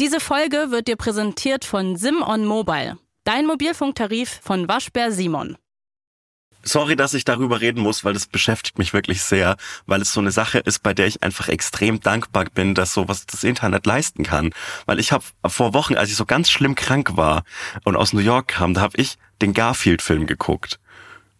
Diese Folge wird dir präsentiert von Simon Mobile, dein Mobilfunktarif von Waschbär Simon. Sorry, dass ich darüber reden muss, weil das beschäftigt mich wirklich sehr, weil es so eine Sache ist, bei der ich einfach extrem dankbar bin, dass sowas das Internet leisten kann. Weil ich habe vor Wochen, als ich so ganz schlimm krank war und aus New York kam, da habe ich den Garfield-Film geguckt.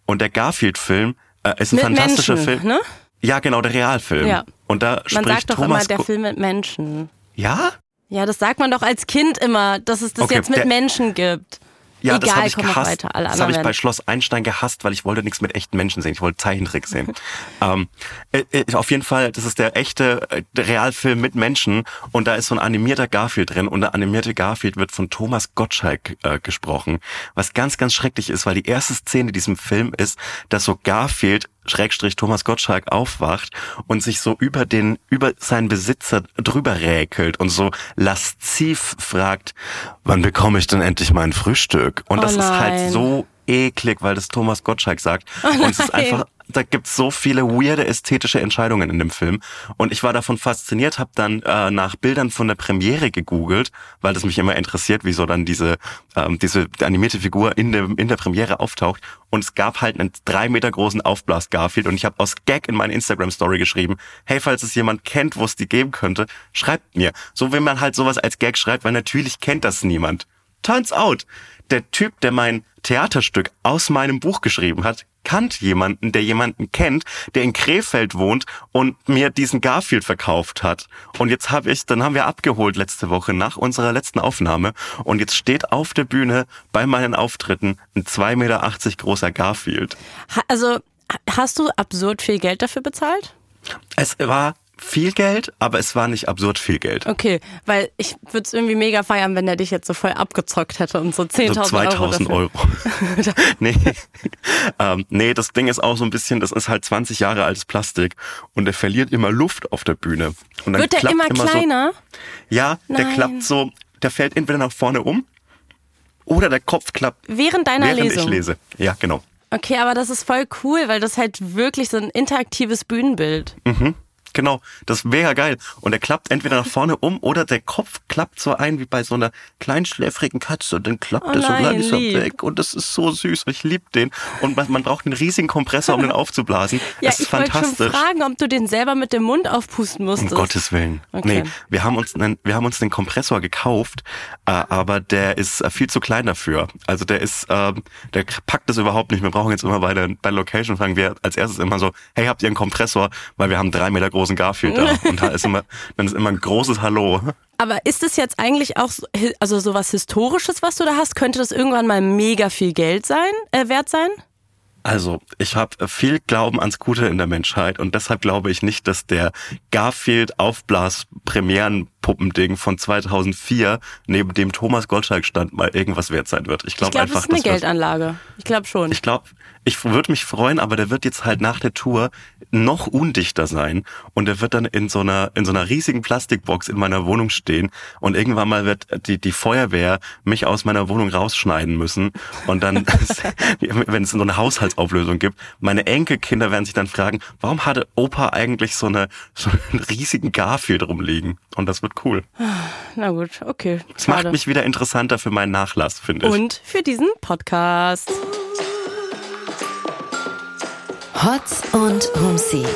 Und der Garfield-Film äh, ist ein Mit fantastischer Menschen, Film. ne? Ja, genau, der Realfilm. Ja. Und da Man spricht sagt doch Thomas immer, der Film mit Menschen. Ja? Ja, das sagt man doch als Kind immer, dass es das Okay, jetzt mit Menschen gibt. Ja, das Egal, habe ich gehasst. weiter. Das habe ich bei Schloss Einstein gehasst, weil ich wollte nichts mit echten Menschen sehen. Ich wollte Zeichentrick sehen. ähm, äh, äh, auf jeden Fall, das ist der echte äh, Realfilm mit Menschen und da ist so ein animierter Garfield drin und der animierte Garfield wird von Thomas Gottschalk äh, gesprochen, was ganz, ganz schrecklich ist, weil die erste Szene in diesem Film ist, dass so Garfield Schrägstrich Thomas Gottschalk aufwacht und sich so über den, über seinen Besitzer drüber räkelt und so lasziv fragt, wann bekomme ich denn endlich mein Frühstück? Und Oh das ist halt so eklig, weil das Thomas Gottschalk sagt. und es ist einfach, da gibt's so viele weirde ästhetische Entscheidungen in dem Film. Und ich war davon fasziniert, habe dann äh, nach Bildern von der Premiere gegoogelt, weil das mich immer interessiert, wieso dann diese, ähm, diese animierte Figur in der, in der Premiere auftaucht. Und es gab halt einen drei Meter großen Aufblas Garfield. Und ich habe aus Gag in meine Instagram-Story geschrieben, hey, falls es jemand kennt, wo es die geben könnte, schreibt mir. So wenn man halt sowas als Gag schreibt, weil natürlich kennt das niemand. Turns out, der Typ, der mein Theaterstück aus meinem Buch geschrieben hat, kannt jemanden, der jemanden kennt, der in Krefeld wohnt und mir diesen Garfield verkauft hat. Und jetzt habe ich, dann haben wir abgeholt letzte Woche nach unserer letzten Aufnahme und jetzt steht auf der Bühne bei meinen Auftritten ein 2,80 Meter großer Garfield. Also, ha- hast du absurd viel Geld dafür bezahlt? Es war viel Geld, aber es war nicht absurd viel Geld. Okay, weil ich würde es irgendwie mega feiern, wenn der dich jetzt so voll abgezockt hätte und so 10.000 So Euro. 2000 dafür. Euro. nee. ähm, nee, das Ding ist auch so ein bisschen, das ist halt 20 Jahre altes Plastik und der verliert immer Luft auf der Bühne. Und dann Wird der klappt immer kleiner? So, ja, der Nein. klappt so, der fällt entweder nach vorne um oder der Kopf klappt Während deiner während Lesung? ich lese. Ja, genau. Okay, aber das ist voll cool, weil das halt wirklich so ein interaktives Bühnenbild. Genau, das wäre geil. Und der klappt entweder nach vorne um oder der Kopf klappt so ein wie bei so einer kleinschläfrigen Katze. Und dann klappt Oh er so langsam weg. Und das ist so süß. Und ich liebe den. Und man, man braucht einen riesigen Kompressor, um den aufzublasen. Ja, das ist ich fantastisch. fragen, ob du den selber mit dem Mund aufpusten musstest. Um Gottes Willen. Okay. Nee, wir haben uns einen, wir haben uns den Kompressor gekauft, äh, aber der ist äh, viel zu klein dafür. Also der ist, ähm, der packt das überhaupt nicht. Wir brauchen jetzt immer bei der, bei Location fragen wir als erstes immer so, hey, habt ihr einen Kompressor? Weil wir haben drei Meter großen Garfield da. Und da ist immer, dann ist immer ein großes Hallo. Aber ist es jetzt eigentlich auch so, also sowas Historisches, was du da hast? Könnte das irgendwann mal mega viel Geld sein, äh, wert sein? Also, ich habe viel Glauben ans Gute in der Menschheit und deshalb glaube ich nicht, dass der Garfield Aufblas Premierenpuppending von 2004 neben dem Thomas Gottschalk stand mal irgendwas wert sein wird. Ich glaube das einfach, ist eine das Geldanlage. Ich glaube schon. Ich glaube, ich würde mich freuen, aber der wird jetzt halt nach der Tour noch undichter sein und der wird dann in so einer in so einer riesigen Plastikbox in meiner Wohnung stehen und irgendwann mal wird die die Feuerwehr mich aus meiner Wohnung rausschneiden müssen und dann wenn es so eine Haushaltsauflösung gibt, meine Enkelkinder werden sich dann fragen, warum hatte Opa eigentlich so eine so einen riesigen Garfield rumliegen und das wird cool. Na gut, okay. Es macht mich wieder interessanter für meinen Nachlass, finde ich. Und für diesen Podcast. Hotz und Humsi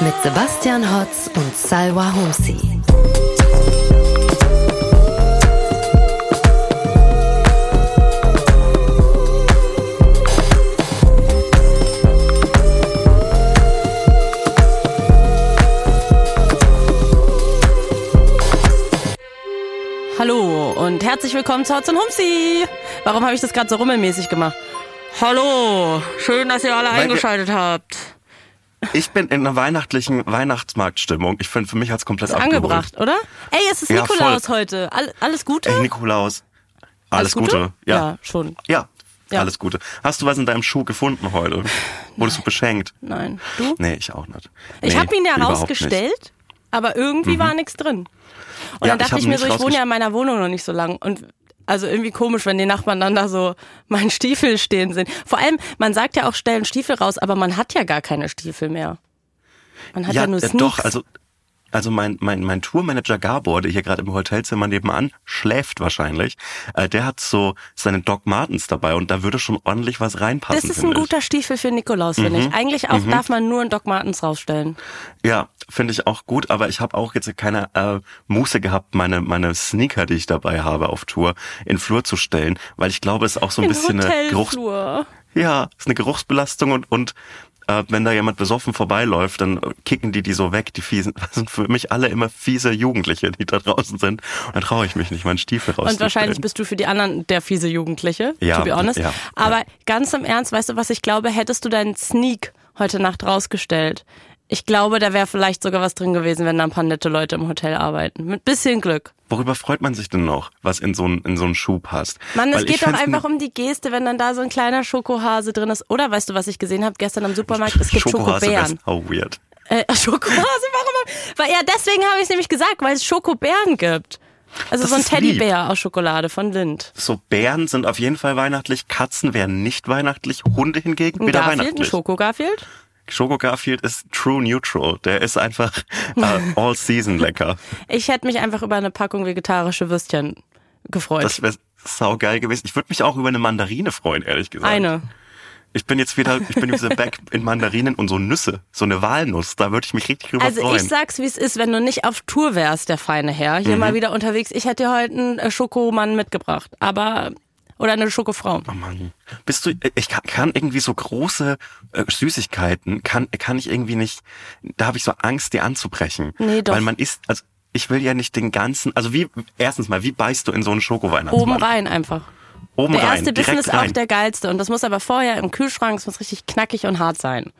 mit Sebastian Hotz und Salwa Humsi. Hallo und herzlich willkommen zu Hotz und Humsi. Warum habe ich das gerade so rummelmäßig gemacht? Hallo, schön, dass ihr alle Weil eingeschaltet habt. Ich bin in einer weihnachtlichen Weihnachtsmarktstimmung. Ich finde, für mich hat's komplett Ist angebracht, oder? Ey, es ist Ja, Nikolaus voll. heute. All, alles Gute? Ey, Nikolaus. Alles, Gute? Ja. Ja, schon. ja. Ja. Alles Gute. Hast du was in deinem Schuh gefunden heute? Wurdest du beschenkt? Nein. Du? Nee, ich auch nicht. Ich nee, habe ihn ja rausgestellt, aber irgendwie war nichts drin. Und Ja, dann ich dachte ich ihn mir so, ich wohne ja in meiner Wohnung noch nicht so lang. Und also irgendwie komisch, wenn die Nachbarn dann da so meinen Stiefel stehen sehen. Vor allem, man sagt ja auch, stellen Stiefel raus, aber man hat ja gar keine Stiefel mehr. Man hat ja, Ja, nur äh, Sneaks. doch, also also mein, mein, mein Tourmanager Gabor, der hier gerade im Hotelzimmer nebenan schläft wahrscheinlich, äh, der hat so seine Doc Martens dabei und da würde schon ordentlich was reinpassen. Das ist ein guter Stiefel für Nikolaus, finde Mhm. ich. Eigentlich auch darf man nur einen Doc Martens rausstellen. Ja, finde ich auch gut, aber ich habe auch jetzt keine äh, Muße gehabt, meine meine Sneaker, die ich dabei habe auf Tour, in Flur zu stellen, weil ich glaube, es ist auch so ein bisschen eine Geruchs Hotelflur. ja, ist eine Geruchsbelastung und und äh, wenn da jemand besoffen vorbeiläuft, dann kicken die die so weg, die fiesen. Das sind für mich alle immer fiese Jugendliche, die da draußen sind. Und dann traue ich mich nicht, meinen Stiefel rauszustellen. Und wahrscheinlich bist du für die anderen der fiese Jugendliche, Ja, to be honest. ja, Aber ganz im Ernst, weißt du, was ich glaube, hättest du deinen Sneak heute Nacht rausgestellt? Ich glaube, da wäre vielleicht sogar was drin gewesen, wenn da ein paar nette Leute im Hotel arbeiten. Mit bisschen Glück. Worüber freut man sich denn noch, was in so einen in so einen Schuh passt? Mann, es geht doch einfach um die Geste, wenn dann da so ein kleiner Schokohase drin ist. Oder weißt du, was ich gesehen habe gestern am Supermarkt? Es gibt Schokohase Schokobären. sau weird. Äh, Schokohase, warum? Weil, ja, deswegen habe ich es nämlich gesagt, weil es Schokobären gibt. Also Das so ein ist lieb. Teddybär aus Schokolade von Lind. So Bären sind auf jeden Fall weihnachtlich, Katzen wären nicht weihnachtlich, Hunde hingegen Ein wieder Garfield, ein weihnachtlich. Schoko Garfield. Schoko Garfield ist true neutral. Der ist einfach äh, all season lecker. Ich hätte mich einfach über eine Packung vegetarische Würstchen gefreut. Das wäre saugeil gewesen. Ich würde mich auch über eine Mandarine freuen, ehrlich gesagt. eine. Ich bin jetzt wieder, ich bin wieder back in Mandarinen und so Nüsse, so eine Walnuss. Da würde ich mich richtig drüber Also freuen. ich sag's, wie es ist, wenn du nicht auf Tour wärst, der feine Herr, Mhm. hier mal wieder unterwegs. Ich hätte dir heute einen äh, Schokomann mitgebracht, aber oder eine Schokofrau. Oh Mann. Bist du, ich kann, kann irgendwie so große äh, Süßigkeiten, kann, kann ich irgendwie nicht, da habe ich so Angst, die anzubrechen. Nee, doch. Weil man isst, also ich will ja nicht den ganzen, also wie, erstens mal, wie beißt du in so einen Schokoweihnachtsmann? Oben rein einfach. Oben Der rein, erste Bissen ist auch rein. der geilste und das muss aber vorher im Kühlschrank, es muss richtig knackig und hart sein.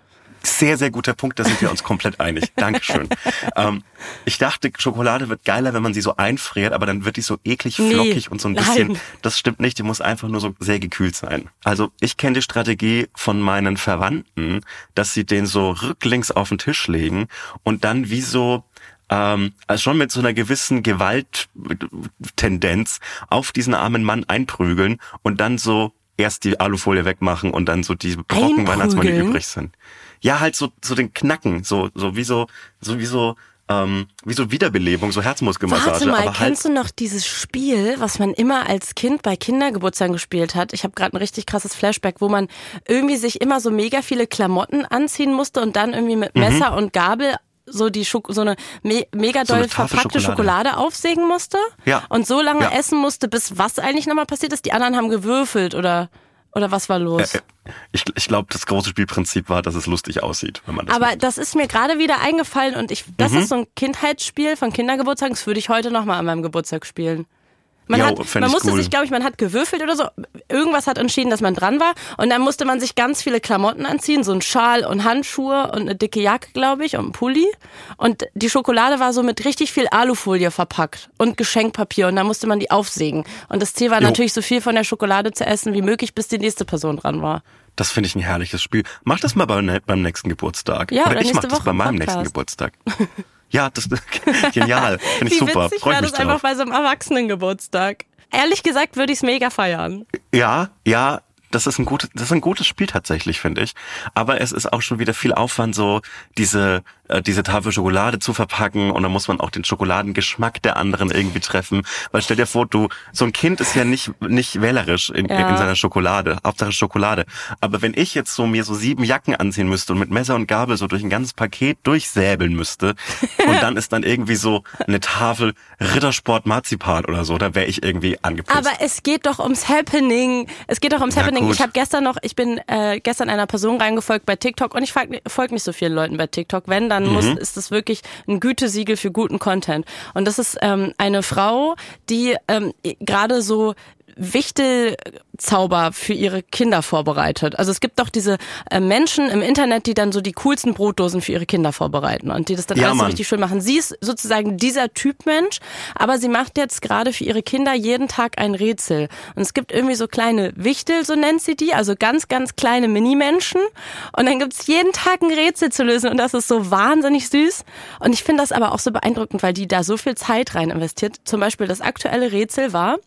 Sehr, sehr guter Punkt, da sind wir uns komplett einig. Dankeschön. ähm, ich dachte, Schokolade wird geiler, wenn man sie so einfriert, aber dann wird die so eklig Nee, flockig und so ein bisschen. nein. Das stimmt nicht, die muss einfach nur so sehr gekühlt sein. Also ich kenne die Strategie von meinen Verwandten, dass sie den so rücklings auf den Tisch legen und dann wie so ähm, also schon mit so einer gewissen Gewalttendenz auf diesen armen Mann einprügeln und dann so erst die Alufolie wegmachen und dann so die Brocken Weihnachtsmann, die übrig sind. Ja, halt so, so den Knacken, so, so wie so, so wie so, ähm, wie so Wiederbelebung, so Herzmuskelmassage. Warte mal, aber halt, kennst du noch dieses Spiel, was man immer als Kind bei Kindergeburtstagen gespielt hat? Ich habe gerade ein richtig krasses Flashback, wo man irgendwie sich immer so mega viele Klamotten anziehen musste und dann irgendwie mit Messer und Gabel so die Schoko, so eine me mega So eine doll verpackte Schokolade. Schokolade. aufsägen musste Ja. und so lange Ja. essen musste, bis was eigentlich nochmal passiert ist. Die anderen haben gewürfelt oder oder was war los? äh, ich, ich glaube, das große Spielprinzip war, dass es lustig aussieht, wenn man das Aber macht. das ist mir gerade wieder eingefallen und ich, das Mhm. ist so ein Kindheitsspiel von Kindergeburtstagen, das würde ich heute nochmal an meinem Geburtstag spielen. Man, Jo, hat, man musste cool. sich, glaube ich, man hat gewürfelt oder so. Irgendwas hat entschieden, dass man dran war. Und dann musste man sich ganz viele Klamotten anziehen, so ein Schal und Handschuhe und eine dicke Jacke, glaube ich, und ein Pulli. Und die Schokolade war so mit richtig viel Alufolie verpackt und Geschenkpapier. Und da musste man die aufsägen. Und das Ziel war Jo. natürlich, so viel von der Schokolade zu essen wie möglich, bis die nächste Person dran war. Das finde ich ein herrliches Spiel. Mach das mal beim, beim nächsten Geburtstag. Ja, oder oder ich mach nächste das bei meinem Podcast. nächsten Geburtstag. Ja, das genial. Finde ich super. witzig Freue wäre mich das einfach bei so einem Erwachsenengeburtstag. Ehrlich gesagt würde ich es mega feiern. Ja, ja, das ist ein gutes, das ist ein gutes Spiel tatsächlich, finde ich. Aber es ist auch schon wieder viel Aufwand, so diese äh, diese Tafel Schokolade zu verpacken und dann muss man auch den Schokoladengeschmack der anderen irgendwie treffen. Weil stell dir vor, du so ein Kind ist ja nicht nicht wählerisch in, Ja. in seiner Schokolade, Hauptsache Schokolade. Aber wenn ich jetzt so mir so sieben Jacken anziehen müsste und mit Messer und Gabel so durch ein ganzes Paket durchsäbeln müsste und dann ist dann irgendwie so eine Tafel Rittersport Marzipan oder so, da wäre ich irgendwie angepisst. Aber es geht doch ums Happening. Es geht doch ums Ja, Happening. gut. Ich habe gestern noch, ich bin äh, gestern einer Person reingefolgt bei TikTok und ich folge folg nicht so vielen Leuten bei TikTok. Wenn, dann muss, Mhm. ist das wirklich ein Gütesiegel für guten Content. Und das ist ähm, eine Frau, die ähm, gerade so Wichtelzauber für ihre Kinder vorbereitet. Also es gibt doch diese äh, Menschen im Internet, die dann so die coolsten Brotdosen für ihre Kinder vorbereiten und die das dann Ja, alles so richtig schön machen. Sie ist sozusagen dieser Typ Mensch, aber sie macht jetzt gerade für ihre Kinder jeden Tag ein Rätsel. Und es gibt irgendwie so kleine Wichtel, so nennt sie die, also ganz, ganz kleine Minimenschen. Und dann gibt's jeden Tag ein Rätsel zu lösen und das ist so wahnsinnig süß. Und ich finde das aber auch so beeindruckend, weil die da so viel Zeit rein investiert. Zum Beispiel das aktuelle Rätsel war,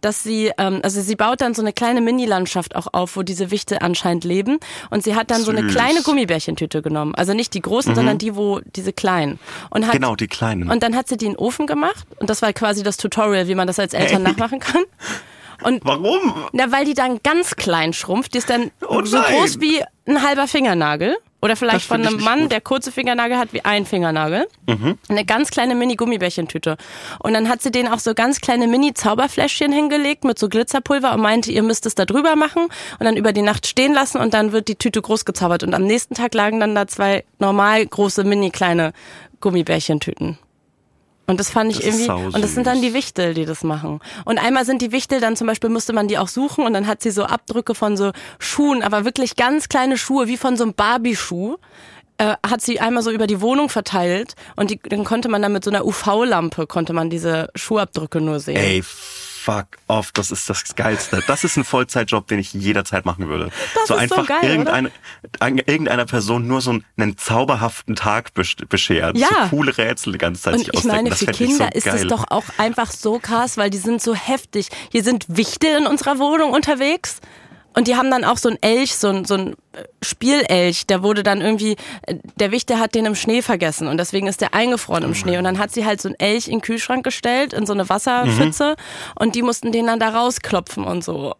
dass sie ähm, also sie baut dann so eine kleine Mini-Landschaft auch auf, wo diese Wichte anscheinend leben. Und sie hat dann so eine Süß. kleine Gummibärchentüte genommen. Also nicht die großen, sondern die, wo diese kleinen. Und hat, Genau, die kleinen. Und dann hat sie die in den Ofen gemacht. Und das war quasi das Tutorial, wie man das als Eltern Hey. nachmachen kann. Und Warum? na, weil die dann ganz klein schrumpft. Die ist dann Oh so groß wie ein halber Fingernagel. Oder vielleicht von einem Mann, gut. der kurze Fingernagel hat wie ein Fingernagel. Mhm. Eine ganz kleine Mini-Gummibärchentüte. Und dann hat sie denen auch so ganz kleine Mini-Zauberfläschchen hingelegt mit so Glitzerpulver und meinte, ihr müsst es da drüber machen und dann über die Nacht stehen lassen und dann wird die Tüte groß gezaubert. Und am nächsten Tag lagen dann da zwei normal große, mini-kleine Gummibärchentüten. Und das fand ich Das irgendwie, und das sind dann die Wichtel, die das machen. Und einmal sind die Wichtel, dann zum Beispiel musste man die auch suchen und dann hat sie so Abdrücke von so Schuhen, aber wirklich ganz kleine Schuhe, wie von so einem Barbie-Schuh, äh, hat sie einmal so über die Wohnung verteilt und die, dann konnte man dann mit so einer UV-Lampe, konnte man diese Schuhabdrücke nur sehen. Ey, fuck off, das ist das Geilste. Das ist ein Vollzeitjob, den ich jederzeit machen würde. Das so ist so einfach geil, irgendeine, ein- irgendeiner Person nur so einen, zauberhaften Tag besch- bescheren. Ja. So coole Rätsel die ganze Zeit Und ich ausdenken. meine, das für Kinder so ist es doch auch einfach so krass, weil die sind so heftig. Hier sind Wichtel in unserer Wohnung unterwegs. Und die haben dann auch so einen Elch, so ein, so ein äh, Spielelch, der wurde dann irgendwie, äh, der Wichte hat den im Schnee vergessen und deswegen ist der eingefroren im Schnee. Und dann hat sie halt so einen Elch in den Kühlschrank gestellt, in so eine Wasserpfütze und die mussten den dann da rausklopfen und so.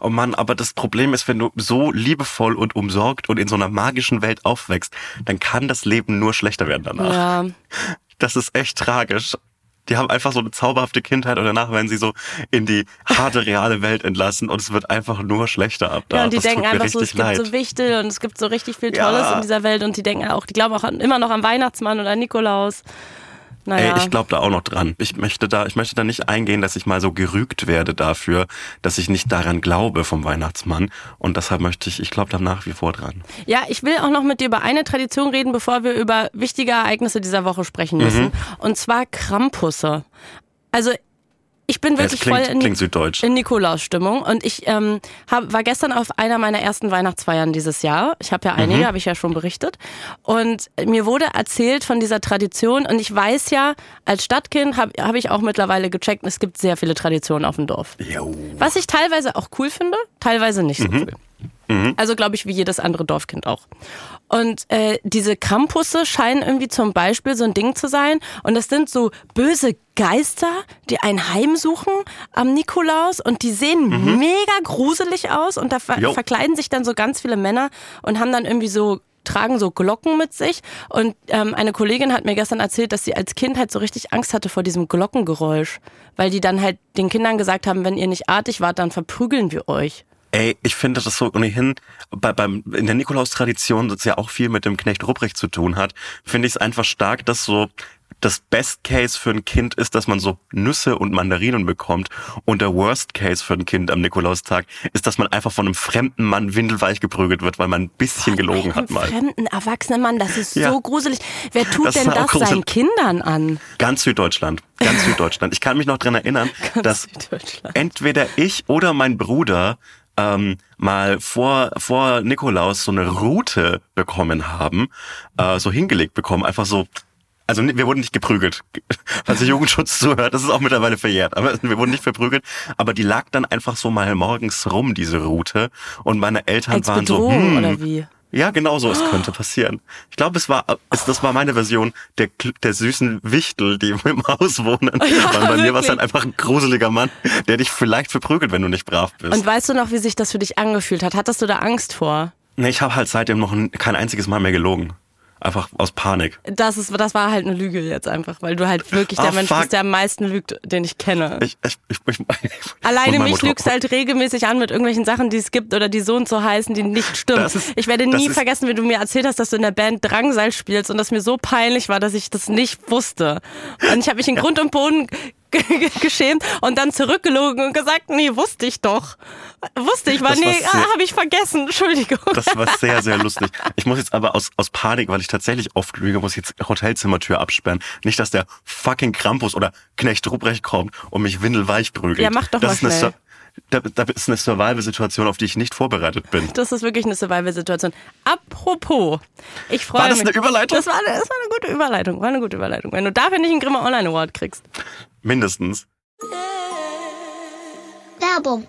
Oh Mann, aber das Problem ist, wenn du so liebevoll und umsorgt und in so einer magischen Welt aufwächst, dann kann das Leben nur schlechter werden danach. Ja. Das ist echt tragisch. Die haben einfach so eine zauberhafte Kindheit und danach werden sie so in die harte, reale Welt entlassen und es wird einfach nur schlechter ab da. Ja, und die das denken einfach so, es richtig gibt leid. so Wichtel und es gibt so richtig viel Ja. Tolles in dieser Welt und die denken auch, die glauben auch immer noch an Weihnachtsmann oder Nikolaus. Naja. Ey, ich glaube da auch noch dran. Ich möchte da, ich möchte da nicht eingehen, dass ich mal so gerügt werde dafür, dass ich nicht daran glaube vom Weihnachtsmann. Und deshalb möchte ich, ich glaube da nach wie vor dran. Ja, ich will auch noch mit dir über eine Tradition reden, bevor wir über wichtige Ereignisse dieser Woche sprechen Mhm. müssen. Und zwar Krampusse. Also ich bin Ja, wirklich klingt- voll in, klingt süddeutsch. in Nikolaus-Stimmung und ich ähm, hab, war gestern auf einer meiner ersten Weihnachtsfeiern dieses Jahr. Ich habe ja einige, Mhm. habe ich ja schon berichtet. Und mir wurde erzählt von dieser Tradition und ich weiß ja, als Stadtkind habe hab ich auch mittlerweile gecheckt, es gibt sehr viele Traditionen auf dem Dorf. Jo. Was ich teilweise auch cool finde, teilweise nicht so Mhm. cool. Also glaube ich wie jedes andere Dorfkind auch. Und äh, diese Campusse scheinen irgendwie zum Beispiel so ein Ding zu sein. Und das sind so böse Geister, die ein Heim suchen am Nikolaus. Und die sehen mega gruselig aus. Und da ver Jo. verkleiden sich dann so ganz viele Männer und haben dann irgendwie so tragen so Glocken mit sich und ähm, eine Kollegin hat mir gestern erzählt, dass sie als Kind halt so richtig Angst hatte vor diesem Glockengeräusch, weil die dann halt den Kindern gesagt haben, wenn ihr nicht artig wart, dann verprügeln wir euch. Ey, ich finde, dass das so ohnehin bei, beim, in der Nikolaus-Tradition, das ja auch viel mit dem Knecht Ruprecht zu tun hat, finde ich es einfach stark, dass so das Best Case für ein Kind ist, dass man so Nüsse und Mandarinen bekommt. Und der Worst Case für ein Kind am Nikolaustag ist, dass man einfach von einem fremden Mann windelweich geprügelt wird, weil man ein bisschen gelogen hat mal. fremden erwachsenen Mann, das ist Ja. so gruselig. Wer tut Das denn das gruselig. seinen Kindern an? Ganz Süddeutschland. Ganz Süddeutschland. Ich kann mich noch dran erinnern, dass entweder ich oder mein Bruder ähm, mal vor, vor Nikolaus so eine Route bekommen haben, äh, so hingelegt bekommen, einfach so. Also wir wurden nicht geprügelt, falls der Jugendschutz zuhört, das ist auch mittlerweile verjährt, aber wir wurden nicht verprügelt, aber die lag dann einfach so mal morgens rum, diese Route, und meine Eltern Als waren so, Bedrohung hm, oder wie? Ja, genau so, es könnte passieren. Ich glaube, es war, es, das war meine Version der, der süßen Wichtel, die im Haus wohnen. Ja, Weil bei mir war es wirklich. dann einfach ein gruseliger Mann, der dich vielleicht verprügelt, wenn du nicht brav bist. Und weißt du noch, wie sich das für dich angefühlt hat? Hattest du da Angst vor? nee, ich habe halt seitdem noch ein, kein einziges Mal mehr gelogen. Einfach aus Panik. Das, ist, das war halt eine Lüge jetzt einfach, weil du halt wirklich der Ah, Mensch fuck. bist, der am meisten lügt, den ich kenne. Ich, ich, ich, ich, Alleine mich Motor- lügst halt regelmäßig an mit irgendwelchen Sachen, die es gibt oder die so und so heißen, die nicht stimmen. Ist- ich werde nie ist- vergessen, wie du mir erzählt hast, dass du in der Band Drangsal spielst und das mir so peinlich war, dass ich das nicht wusste. Und ich habe mich in Grund und Boden geschämt und dann zurückgelogen und gesagt, nee, wusste ich doch. Wusste ich, war, nee, ah, habe ich vergessen, Entschuldigung. Das war sehr, sehr lustig. Ich muss jetzt aber aus, aus Panik, weil ich tatsächlich oft lüge, muss ich jetzt Hotelzimmertür absperren. Nicht, dass der fucking Krampus oder Knecht Ruprecht kommt und mich windelweich prügelt. Ja, mach doch das mal eine schnell. Da, da ist eine Survival-Situation, auf die ich nicht vorbereitet bin. Das ist wirklich eine Survival-Situation. Apropos, ich freue War das mich. eine Überleitung? Das war, eine- das war eine gute Überleitung. War eine gute Überleitung. Wenn du dafür nicht einen Grimme Online Award kriegst. Mindestens. Werbung.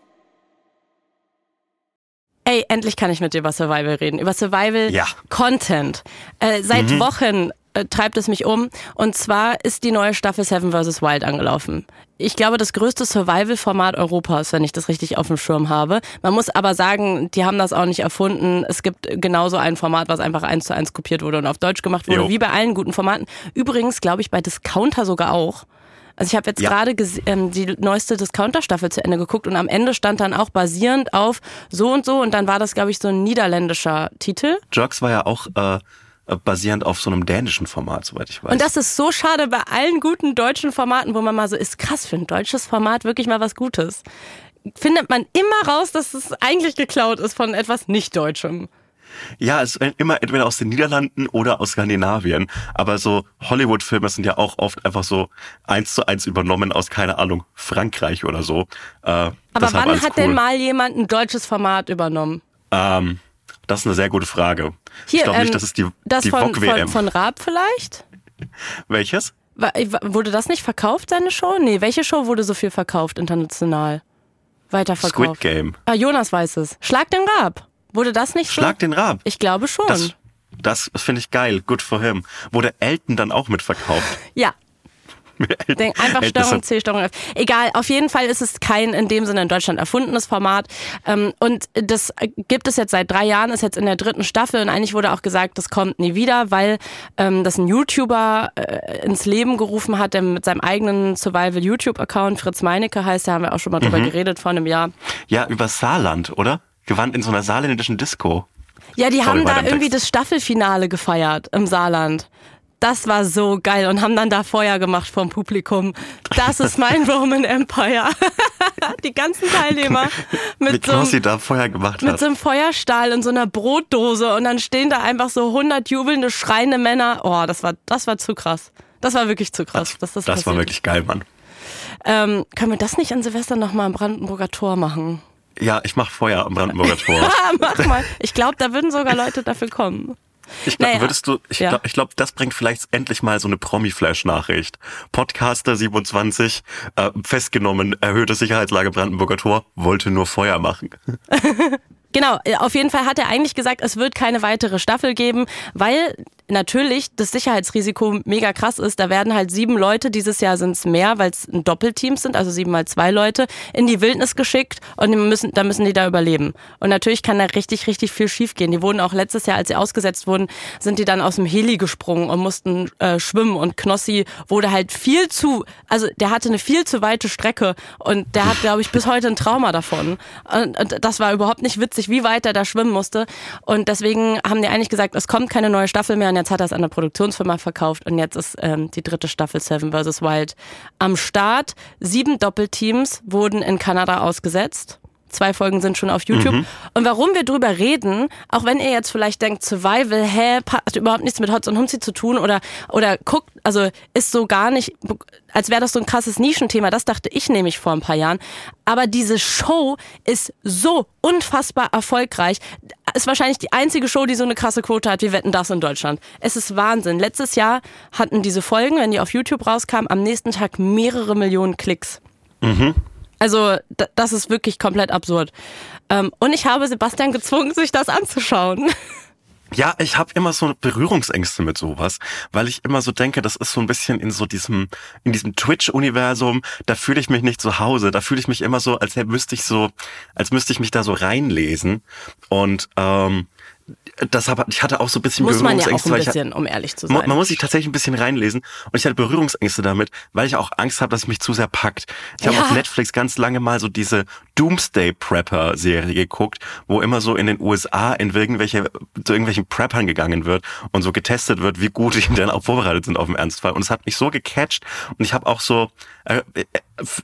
Ey, endlich kann ich mit dir über Survival reden. Über Survival Ja. Content. Äh, seit Wochen äh, treibt es mich um. Und zwar ist die neue Staffel Seven vs. Wild angelaufen. Ich glaube, das größte Survival-Format Europas, wenn ich das richtig auf dem Schirm habe. Man muss aber sagen, die haben das auch nicht erfunden. Es gibt genauso ein Format, was einfach eins zu eins kopiert wurde und auf Deutsch gemacht wurde, Jo. wie bei allen guten Formaten. Übrigens, glaube ich, bei Discounter sogar auch. Also ich habe jetzt Ja. gerade ähm, die neueste Discounter-Staffel zu Ende geguckt und am Ende stand dann auch basierend auf so und so und dann war das, glaube ich, so ein niederländischer Titel. Jerks war ja auch äh, basierend auf so einem dänischen Format, soweit ich weiß. Und das ist so schade bei allen guten deutschen Formaten, wo man mal so ist, krass, für ein deutsches Format wirklich mal was Gutes. Findet man immer raus, dass es eigentlich geklaut ist von etwas Nicht-Deutschem. Ja, es ist immer entweder aus den Niederlanden oder aus Skandinavien. Aber so Hollywood-Filme sind ja auch oft einfach so eins zu eins übernommen aus, keine Ahnung, Frankreich oder so. Äh, Aber wann hat cool. denn mal jemand ein deutsches Format übernommen? Ähm, das ist eine sehr gute Frage. Hier, ich glaube ähm, nicht, dass es die, das die von, von, von Raab vielleicht? Welches? Wurde das nicht verkauft, seine Show? Nee, welche Show wurde so viel verkauft international? Weiterverkauft. Squid Game. Ah, Jonas weiß es. Schlag den Raab. Wurde das nicht so? Schlag den Rab. Ich glaube schon. Das, das finde ich geil. Good for him. Wurde Elton dann auch mitverkauft? ja. Denk, einfach Steuerung C, Steuerung F. Egal, auf jeden Fall ist es kein in dem Sinne in Deutschland erfundenes Format. Ähm, und das gibt es jetzt seit drei Jahren, ist jetzt in der dritten Staffel und eigentlich wurde auch gesagt, das kommt nie wieder, weil ähm, das ein YouTuber äh, ins Leben gerufen hat, der mit seinem eigenen Survival-YouTube-Account, Fritz Meinecke heißt, da haben wir auch schon mal drüber geredet vor einem Jahr. Ja, über Saarland, oder? Gewandt in so einer saarländischen Disco. Ja, die Sorry, haben da im irgendwie Text. das Staffelfinale gefeiert im Saarland. Das war so geil und haben dann da Feuer gemacht vom Publikum. Das ist mein Roman Empire. die ganzen Teilnehmer Wie mit so, einem, da vorher gemacht mit hat. so einem Feuerstahl und so einer Brotdose und dann stehen da einfach so 100 jubelnde, schreiende Männer. Oh, das war, das war zu krass. Das war wirklich zu krass. dass das das war wirklich geil, Mann. Ähm, können wir das nicht an Silvester nochmal am Brandenburger Tor machen? Ja, ich mach Feuer am Brandenburger Tor. Mach mal. Ich glaube, da würden sogar Leute dafür kommen. Ich glaube, Naja. würdest du, ich Ja. glaube, glaub, das bringt vielleicht endlich mal so eine Promi-Flash-Nachricht. Podcaster 27, äh, festgenommen, erhöhte Sicherheitslage Brandenburger Tor, wollte nur Feuer machen. Genau, äh, auf jeden Fall hat er eigentlich gesagt, es wird keine weitere Staffel geben, weil natürlich das Sicherheitsrisiko mega krass ist. Da werden halt sieben Leute, dieses Jahr sind es mehr, weil es ein Doppelteam sind, also sieben mal zwei Leute, in die Wildnis geschickt und müssen, da müssen die da überleben. Und natürlich kann da richtig, richtig viel schiefgehen. Die wurden auch letztes Jahr, als sie ausgesetzt wurden, sind die dann aus dem Heli gesprungen und mussten äh, schwimmen und Knossi wurde halt viel zu, also der hatte eine viel zu weite Strecke und der hat, glaube ich, bis heute ein Trauma davon. Und, und das war überhaupt nicht witzig, wie weit er da schwimmen musste. Und deswegen haben die eigentlich gesagt, es kommt keine neue Staffel mehr und jetzt hat er es an eine Produktionsfirma verkauft und jetzt ist ähm, die dritte Staffel Seven vs. Wild am Start. Sieben Doppelteams wurden in Kanada ausgesetzt. Zwei Folgen sind schon auf YouTube. Und warum wir drüber reden, auch wenn ihr jetzt vielleicht denkt, Survival, hä, hat überhaupt nichts mit Hotz und Humsi zu tun oder, oder guckt, also ist so gar nicht, als wäre das so ein krasses Nischenthema. Das dachte ich nämlich vor ein paar Jahren. Aber diese Show ist so unfassbar erfolgreich. Ist wahrscheinlich die einzige Show, die so eine krasse Quote hat. Wir wetten das in Deutschland. Es ist Wahnsinn. Letztes Jahr hatten diese Folgen, wenn die auf YouTube rauskamen, am nächsten Tag mehrere Millionen Klicks. Also das ist wirklich komplett absurd. Ähm, und ich habe Sebastian gezwungen, sich das anzuschauen. Ja, ich habe immer so Berührungsängste mit sowas, weil ich immer so denke, das ist so ein bisschen in so diesem in diesem Twitch-Universum. Da fühle ich mich nicht zu Hause. Da fühle ich mich immer so, als müsste ich so, als müsste ich mich da so reinlesen. Und ähm, das habe ich hatte auch so ein bisschen Muss man ja auch Berührungsängste, ein bisschen, um ehrlich zu Man, sein. man muss sich tatsächlich ein bisschen reinlesen und ich hatte Berührungsängste damit, weil ich auch Angst habe, dass es mich zu sehr packt. Ich habe Ja. auf Netflix ganz lange mal so diese Doomsday Prepper Serie geguckt, wo immer so in den USA in irgendwelche zu irgendwelchen Preppern gegangen wird und so getestet wird, wie gut die dann auch vorbereitet sind auf den Ernstfall und es hat mich so gecatcht und ich habe auch so äh, äh,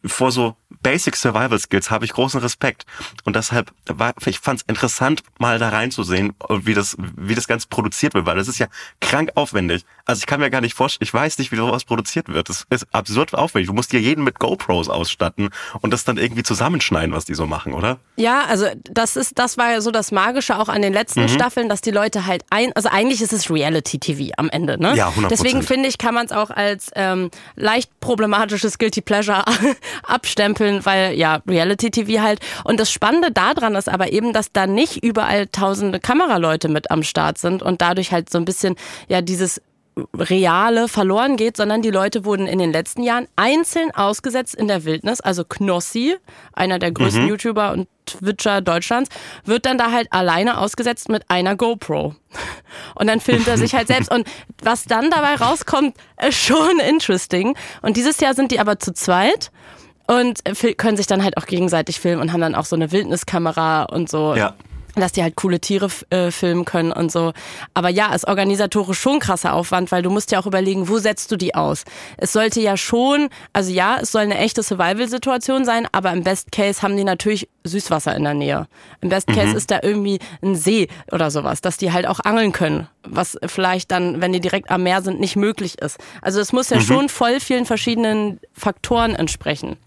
vor so Basic Survival Skills habe ich großen Respekt und deshalb war ich fand es interessant mal da reinzusehen, wie das wie das Ganze produziert wird, weil das ist ja krank aufwendig. Also ich kann mir gar nicht vorstellen, ich weiß nicht, wie sowas produziert wird. Das ist absurd aufwendig. Du musst dir jeden mit GoPros ausstatten und das dann irgendwie zusammenschneiden, was die so machen, oder? Ja, also das ist, das war ja so das Magische auch an den letzten Mhm. Staffeln, dass die Leute halt ein, also eigentlich ist es Reality-TV am Ende, ne? Ja, 100%. Deswegen finde ich, kann man es auch als ähm, leicht problematisches Guilty Pleasure abstempeln, weil ja, Reality-TV halt. Und das Spannende daran ist aber eben, dass da nicht überall tausende Kameraleute mit am Start sind und dadurch halt so ein bisschen, ja, dieses Reale verloren geht, sondern die Leute wurden in den letzten Jahren einzeln ausgesetzt in der Wildnis. Also Knossi, einer der größten YouTuber und Twitcher Deutschlands, wird dann da halt alleine ausgesetzt mit einer GoPro. Und dann filmt er sich halt selbst. Und was dann dabei rauskommt, ist schon interesting. Und dieses Jahr sind die aber zu zweit und können sich dann halt auch gegenseitig filmen und haben dann auch so eine Wildniskamera und so Ja. Dass die halt coole Tiere äh, filmen können und so. Aber ja, ist organisatorisch schon krasser Aufwand, weil du musst ja auch überlegen, wo setzt du die aus? Es sollte ja schon, also ja, es soll eine echte Survival-Situation sein, aber im Best Case haben die natürlich Süßwasser in der Nähe. Im Best Case ist da irgendwie ein See oder sowas, dass die halt auch angeln können, was vielleicht dann, wenn die direkt am Meer sind, nicht möglich ist. Also es muss ja schon voll vielen verschiedenen Faktoren entsprechen.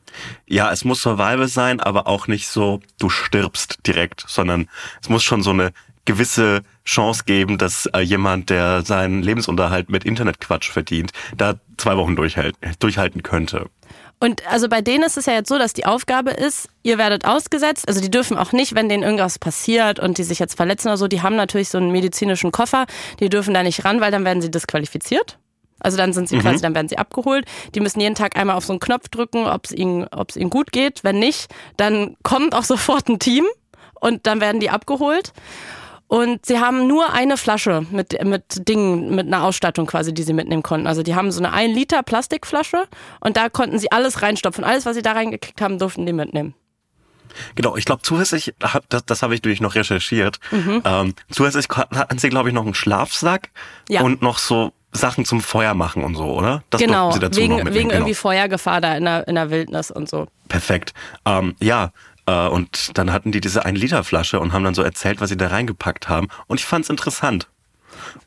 Ja, es muss Survival sein, aber auch nicht so, du stirbst direkt, sondern es muss schon so eine gewisse Chance geben, dass äh, jemand, der seinen Lebensunterhalt mit Internetquatsch verdient, da zwei Wochen durchhält, durchhalten könnte. Und also bei denen ist es ja jetzt so, dass die Aufgabe ist, ihr werdet ausgesetzt. Also die dürfen auch nicht, wenn denen irgendwas passiert und die sich jetzt verletzen oder so, die haben natürlich so einen medizinischen Koffer, die dürfen da nicht ran, weil dann werden sie disqualifiziert. Also dann sind sie quasi, dann werden sie abgeholt. Die müssen jeden Tag einmal auf so einen Knopf drücken, ob es ihnen, ob es ihnen gut geht. Wenn nicht, dann kommt auch sofort ein Team und dann werden die abgeholt. Und sie haben nur eine Flasche mit, mit Dingen, mit einer Ausstattung quasi, die sie mitnehmen konnten. Also die haben so eine 1 Liter Plastikflasche und da konnten sie alles reinstopfen. Alles, was sie da reingekriegt haben, durften die mitnehmen. Genau, ich glaube zusätzlich, hab- das, das habe ich natürlich noch recherchiert, Mhm. ähm, zusätzlich hatten sie, glaube ich, noch einen Schlafsack Ja. und noch so Sachen zum Feuer machen und so, oder? Das genau, sie dazu wegen, noch mitnehmen, wegen genau. irgendwie Feuergefahr da in der, in der Wildnis und so. Perfekt. Ähm, ja, und dann hatten die diese 1-Liter-Flasche und haben dann so erzählt, was sie da reingepackt haben. Und ich fand's interessant.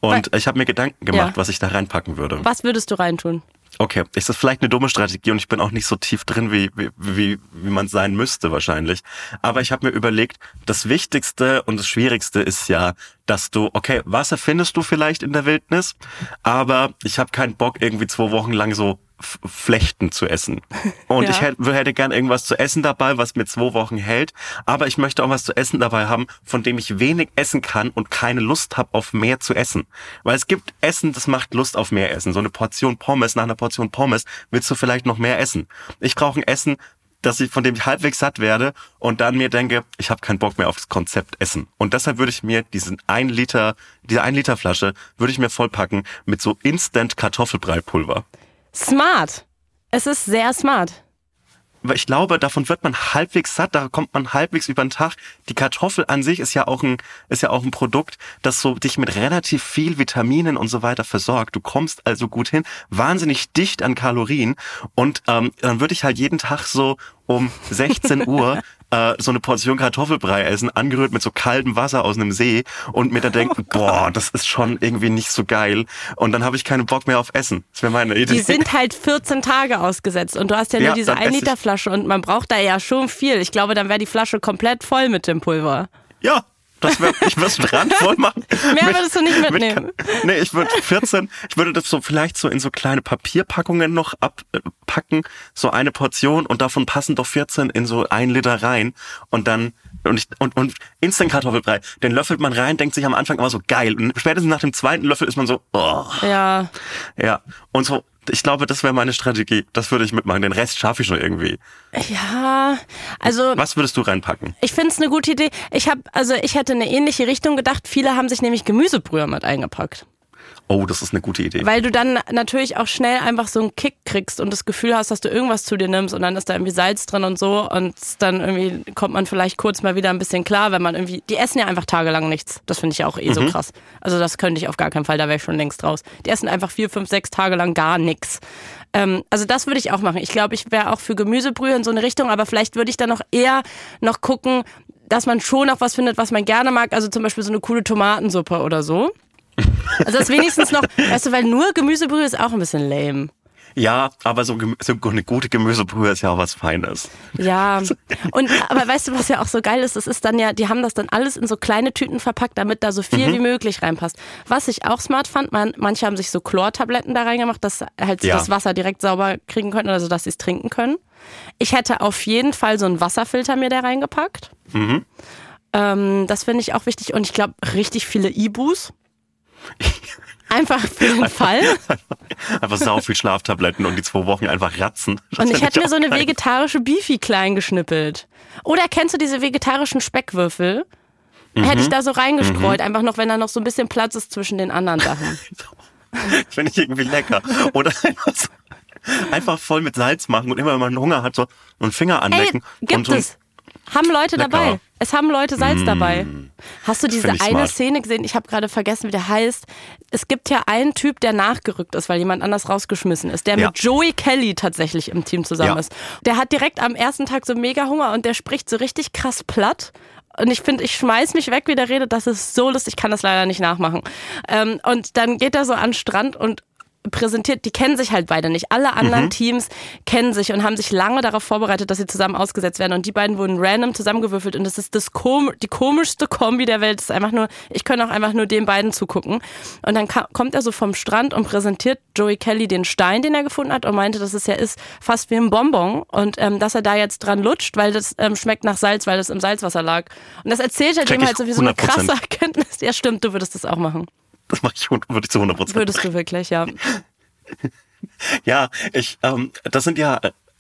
Und ich habe mir Gedanken gemacht, Ja. was ich da reinpacken würde. Was würdest du reintun? Okay, ist das vielleicht eine dumme Strategie und ich bin auch nicht so tief drin, wie, wie, wie, wie man sein müsste wahrscheinlich. Aber ich habe mir überlegt, das Wichtigste und das Schwierigste ist ja, dass du, okay, Wasser findest du vielleicht in der Wildnis, aber ich habe keinen Bock, irgendwie zwei Wochen lang so Flechten zu essen. Und Ja. ich hätte, hätte gern irgendwas zu essen dabei, was mir zwei Wochen hält. Aber ich möchte auch was zu essen dabei haben, von dem ich wenig essen kann und keine Lust habe, auf mehr zu essen. Weil es gibt Essen, das macht Lust auf mehr Essen. So eine Portion Pommes, nach einer Portion Pommes willst du vielleicht noch mehr essen. Ich brauche ein Essen, dass ich, von dem ich halbwegs satt werde und dann mir denke, ich habe keinen Bock mehr auf das Konzept Essen. Und deshalb würde ich mir diesen ein Liter, diese ein Liter Flasche würde ich mir vollpacken mit so Instant Kartoffelbreipulver. Smart. Es ist sehr smart. Ich glaube, davon wird man halbwegs satt, da kommt man halbwegs über den Tag. Die Kartoffel an sich ist ja auch ein, ist ja auch ein Produkt, das so dich mit relativ viel Vitaminen und so weiter versorgt. Du kommst also gut hin, wahnsinnig dicht an Kalorien und ähm, dann würde ich halt jeden Tag so um 16 Uhr äh, so eine Portion Kartoffelbrei essen, angerührt mit so kaltem Wasser aus einem See und mir dann denken, boah, das ist schon irgendwie nicht so geil und dann habe ich keinen Bock mehr auf Essen. Das wäre meine Idee. Die sind halt 14 Tage ausgesetzt und du hast ja nur Ja, diese dann esse 1 ich- Liter Flasche und man braucht da ja schon viel. Ich glaube, dann wäre die Flasche komplett voll mit dem Pulver. Ja, das wär, ich würde es randvoll machen. Mehr Mit- würdest du nicht mit mitnehmen. Ka- nee, ich würde 14, ich würde das so vielleicht so in so kleine Papierpackungen noch abpacken, so eine Portion und davon passen doch 14 in so ein Liter rein und dann und ich, und, und Instant Kartoffelbrei, den löffelt man rein, denkt sich am Anfang immer so geil und spätestens nach dem zweiten Löffel ist man so, oh, Ja. ja. Und so, ich glaube, das wäre meine Strategie. Das würde ich mitmachen. Den Rest schaffe ich schon irgendwie. Ja, also Was würdest du reinpacken? ich finde es eine gute Idee. Ich habe, also ich hätte eine ähnliche Richtung gedacht. Viele haben sich nämlich Gemüsebrühe mit eingepackt. Oh, das ist eine gute Idee. Weil du dann natürlich auch schnell einfach so einen Kick kriegst und das Gefühl hast, dass du irgendwas zu dir nimmst und dann ist da irgendwie Salz drin und so und dann irgendwie kommt man vielleicht kurz mal wieder ein bisschen klar, wenn man irgendwie, die essen ja einfach tagelang nichts. Das finde ich ja auch eh so krass. Also das könnte ich auf gar keinen Fall, da wäre ich schon längst raus. Die essen einfach vier, fünf, sechs Tage lang gar nichts. Ähm, also das würde ich auch machen. Ich glaube, ich wäre auch für Gemüsebrühe in so eine Richtung, aber vielleicht würde ich dann noch eher noch gucken, dass man schon noch was findet, was man gerne mag. Also zum Beispiel so eine coole Tomatensuppe oder so. Also das wenigstens noch, weißt du, weil nur Gemüsebrühe ist auch ein bisschen lame. Ja, aber so, so eine gute Gemüsebrühe ist ja auch was Feines. Ja. Und aber weißt du, was ja auch so geil ist, das ist dann ja, die haben das dann alles in so kleine Tüten verpackt, damit da so viel wie möglich reinpasst. Was ich auch smart fand, man, manche haben sich so Chlortabletten da reingemacht, dass halt sie Ja. das Wasser direkt sauber kriegen können, also dass sie es trinken können. Ich hätte auf jeden Fall so einen Wasserfilter mir da reingepackt. Ähm, das finde ich auch wichtig und ich glaube richtig viele Ibus. Einfach für den Fall. Einfach sau viel Schlaftabletten und die zwei Wochen einfach ratzen. Das Und ich hätte mir so eine vegetarische Beefy klein geschnippelt. Oder kennst du diese vegetarischen Speckwürfel? Hätte ich da so reingestreut, einfach noch, wenn da noch so ein bisschen Platz ist zwischen den anderen Sachen. Finde ich irgendwie lecker. Oder einfach, so, voll mit Salz machen und immer, wenn man Hunger hat, so einen Finger Ey, anlecken. und gibt so ein- es. Haben Leute Lecker. dabei. Es haben Leute Salz dabei. Hast du diese eine smart. Szene gesehen? Ich habe gerade vergessen, wie der heißt. Es gibt ja einen Typ, der nachgerückt ist, weil jemand anders rausgeschmissen ist, der Ja. mit Joey Kelly tatsächlich im Team zusammen Ja. ist. Der hat direkt am ersten Tag so mega Hunger und der spricht so richtig krass platt. Und ich finde, ich schmeiß mich weg, wie der redet. Das ist so lustig. Ich kann das leider nicht nachmachen. Ähm, und dann geht er so an den Strand und präsentiert, die kennen sich halt beide nicht. Alle anderen Teams kennen sich und haben sich lange darauf vorbereitet, dass sie zusammen ausgesetzt werden. Und die beiden wurden random zusammengewürfelt und das ist das kom die komischste Kombi der Welt. Das ist einfach nur, ich kann auch einfach nur den beiden zugucken. Und dann kommt er so vom Strand und präsentiert Joey Kelly den Stein, den er gefunden hat und meinte, dass es ja ist fast wie ein Bonbon und ähm, dass er da jetzt dran lutscht, weil das ähm, schmeckt nach Salz, weil das im Salzwasser lag. Und das erzählt er dem halt so wie so eine 100%. krasse Erkenntnis. Ja, stimmt, du würdest das auch machen. Das mache ich, würde ich zu 100 Prozent. Würdest du wirklich, ja. Ja, ich, ähm, das sind ja,